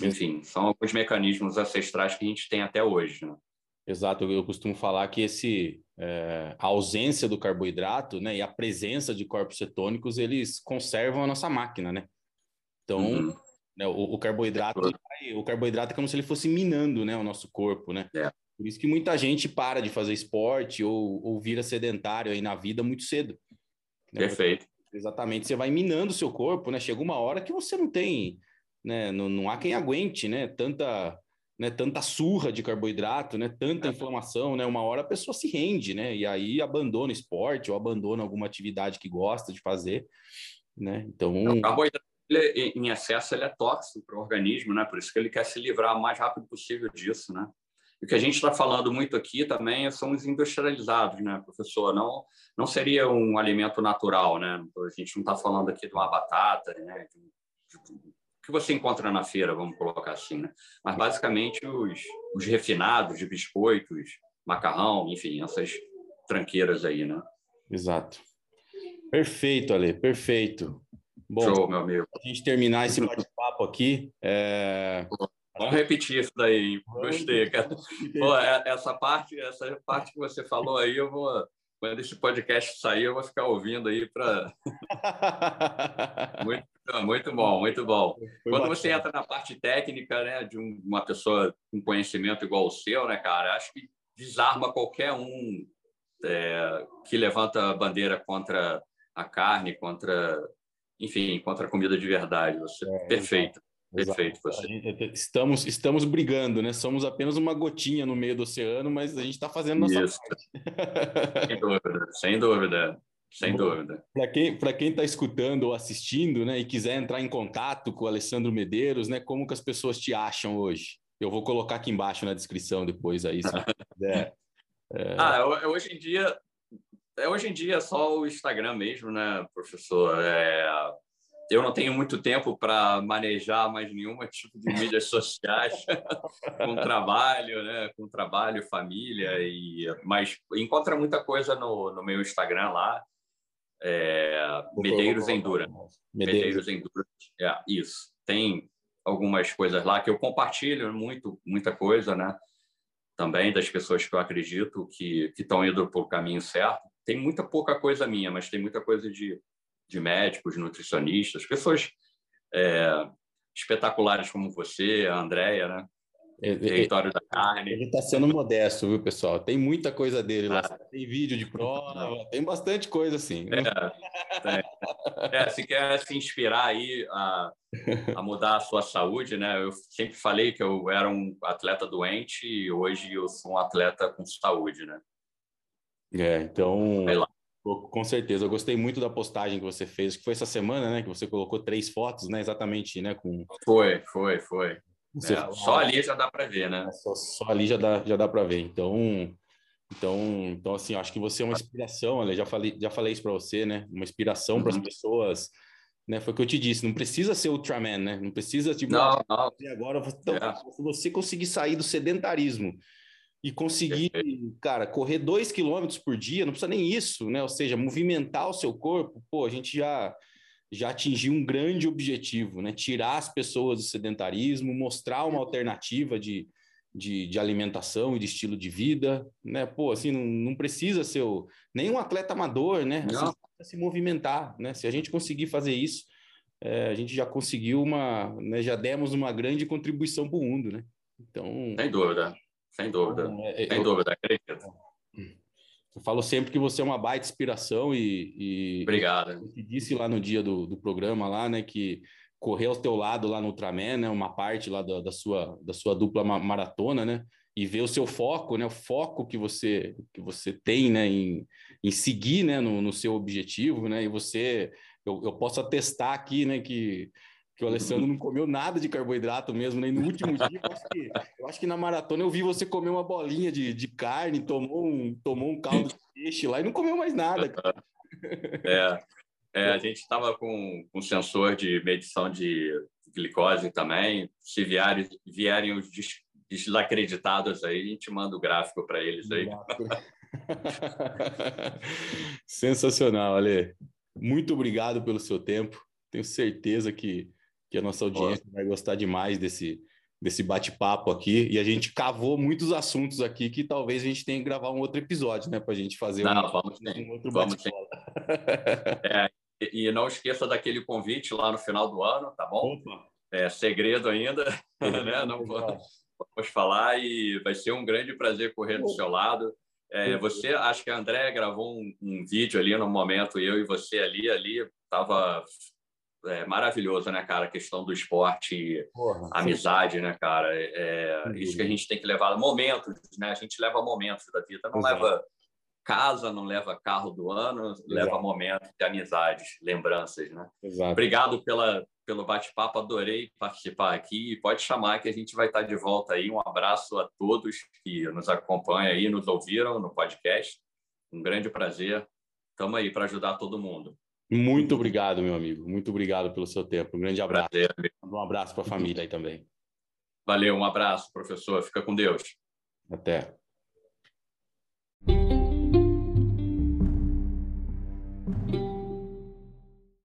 Enfim, são alguns mecanismos ancestrais que a gente tem até hoje, né? Exato, eu costumo falar que esse é, a ausência do carboidrato, né, e a presença de corpos cetônicos, eles conservam a nossa máquina, né? Então, uhum. né, o, o, carboidrato, o carboidrato é como se ele fosse minando, né, o nosso corpo, né? É. Por isso que muita gente para de fazer esporte ou, ou vira sedentário aí na vida muito cedo. Né? Perfeito. Exatamente, você vai minando o seu corpo, né? Chega uma hora que você não tem, né? Não, não há quem aguente, né? Tanta, né? Tanta surra de carboidrato, né? Tanta é. inflamação, né? Uma hora a pessoa se rende, né? E aí abandona o esporte ou abandona alguma atividade que gosta de fazer, né? Então... O carboidrato em excesso ele é tóxico para o organismo, né? Por isso que ele quer se livrar o mais rápido possível disso, né? O que a gente está falando muito aqui também são os industrializados, né, professor? Não, não seria um alimento natural, né? A gente não está falando aqui de uma batata, né? que você encontra na feira, vamos colocar assim, né? Mas basicamente os, os refinados de biscoitos, macarrão, enfim, essas tranqueiras aí, né? Exato. Perfeito, Ale, perfeito. Bom, Show, meu amigo. a gente terminar esse bate-papo aqui, é... Vamos repetir isso daí. Gostei, cara. Pô, é, essa parte, essa parte que você falou aí, eu vou. Quando esse podcast sair, eu vou ficar ouvindo aí para. (laughs) muito, muito bom, muito bom. Quando você entra na parte técnica, né, de uma pessoa com conhecimento igual o seu, né, cara, acho que desarma qualquer um é, que levanta a bandeira contra a carne, contra, enfim, contra a comida de verdade. Você é, perfeito. Perfeito, você. Estamos, estamos brigando, né? Somos apenas uma gotinha no meio do oceano, mas a gente está fazendo nossa Isso. parte. sem dúvida, sem dúvida. Sem dúvida. Para quem para quem está escutando ou assistindo, né, e quiser entrar em contato com o Alessandro Medeiros, né, como que as pessoas te acham hoje? Eu vou colocar aqui embaixo na descrição depois aí, se (laughs) quiser. É... Ah, hoje em dia é hoje em dia é só o Instagram mesmo, né, professor? É, eu não tenho muito tempo para manejar mais nenhuma tipo de mídias sociais (laughs) com trabalho, né? Com trabalho, família e mas encontra muita coisa no, no meu Instagram lá. É, Medeiros Endura. Medeiros, Medeiros Endura. É, isso. Tem algumas coisas lá que eu compartilho muito, muita coisa, né? Também das pessoas que eu acredito que estão indo para o caminho certo. Tem muita pouca coisa minha, mas tem muita coisa de de médicos, nutricionistas, pessoas é, espetaculares como você, a Andrea, né? território da carne. Ele está sendo modesto, viu, pessoal? Tem muita coisa dele lá. Ah. Tem vídeo de prova, (laughs) tem bastante coisa assim. É, é, se quer se inspirar aí a, a mudar a sua saúde, né? Eu sempre falei que eu era um atleta doente e hoje eu sou um atleta com saúde, né? É, então. Com certeza, eu gostei muito da postagem que você fez, que foi essa semana, né? Que você colocou três fotos, né? Exatamente, né? Com... Foi, foi, foi. É, só ali já dá para ver, né? Só, só, ali já dá, já dá para ver. Então, então, então, assim, acho que você é uma inspiração, olha, já falei, já falei isso para você, né? Uma inspiração uhum. para as pessoas, né? Foi o que eu te disse, não precisa ser Ultraman, né? Não precisa, tipo, não, não. agora, então, é. você conseguir sair do sedentarismo e conseguir, cara, correr dois quilômetros por dia, não precisa nem isso, né? Ou seja, movimentar o seu corpo, pô, a gente já já atingiu um grande objetivo, né? Tirar as pessoas do sedentarismo, mostrar uma alternativa de, de, de alimentação e de estilo de vida, né? Pô, assim, não, não precisa ser o, nem um atleta amador, né? Assim, se movimentar, né? Se a gente conseguir fazer isso, é, a gente já conseguiu uma, né? Já demos uma grande contribuição para o mundo, né? Então... Sem dúvida. Sem dúvida. Então, é, Sem eu, dúvida, acredito. Eu falo sempre que você é uma baita inspiração e. e Obrigado. Eu disse lá no dia do, do programa lá, né, que correr ao teu lado lá no Ultraman, né, uma parte lá da, da, sua, da sua dupla maratona, né, e ver o seu foco, né, o foco que você que você tem, né, em, em seguir, né, no, no seu objetivo, né, e você, eu, eu posso atestar aqui, né, que que o Alessandro não comeu nada de carboidrato mesmo, nem no último dia. Eu acho, que, eu acho que na maratona eu vi você comer uma bolinha de, de carne, tomou um, tomou um caldo de peixe lá e não comeu mais nada. É, é, a gente estava com um sensor de medição de glicose também. Se vierem, vierem os desacreditados aí, a gente manda o gráfico para eles aí. (laughs) Sensacional, Ale. Muito obrigado pelo seu tempo. Tenho certeza que que a nossa audiência vai gostar demais desse, desse bate-papo aqui. E a gente cavou muitos assuntos aqui que talvez a gente tenha que gravar um outro episódio, né? Para a gente fazer não, um, vamos um outro bate-papo. é, e não esqueça daquele convite lá no final do ano, tá bom? Opa. É segredo ainda, (laughs) né? Não vamos, vamos falar e vai ser um grande prazer correr do seu lado. É, você, acho que a André gravou um, um, vídeo ali no momento, eu e você ali, ali, estava é, maravilhoso, né, cara? A questão do esporte, Porra, amizade, sim. né, cara? É, é isso que a gente tem que levar. Momentos, né? A gente leva momentos da vida, não Exato. leva casa, não leva carro do ano, Exato. leva momentos de amizades, lembranças, né? Exato. Obrigado pela, pelo bate-papo, adorei participar aqui. Pode chamar que a gente vai estar de volta aí. Um abraço a todos que nos acompanham aí, nos ouviram no podcast. Um grande prazer. Estamos aí para ajudar todo mundo. Muito obrigado, meu amigo. Muito obrigado pelo seu tempo. Um grande abraço. Prazer, um abraço para a família aí também. Valeu, um abraço, professor. Fica com Deus. Até.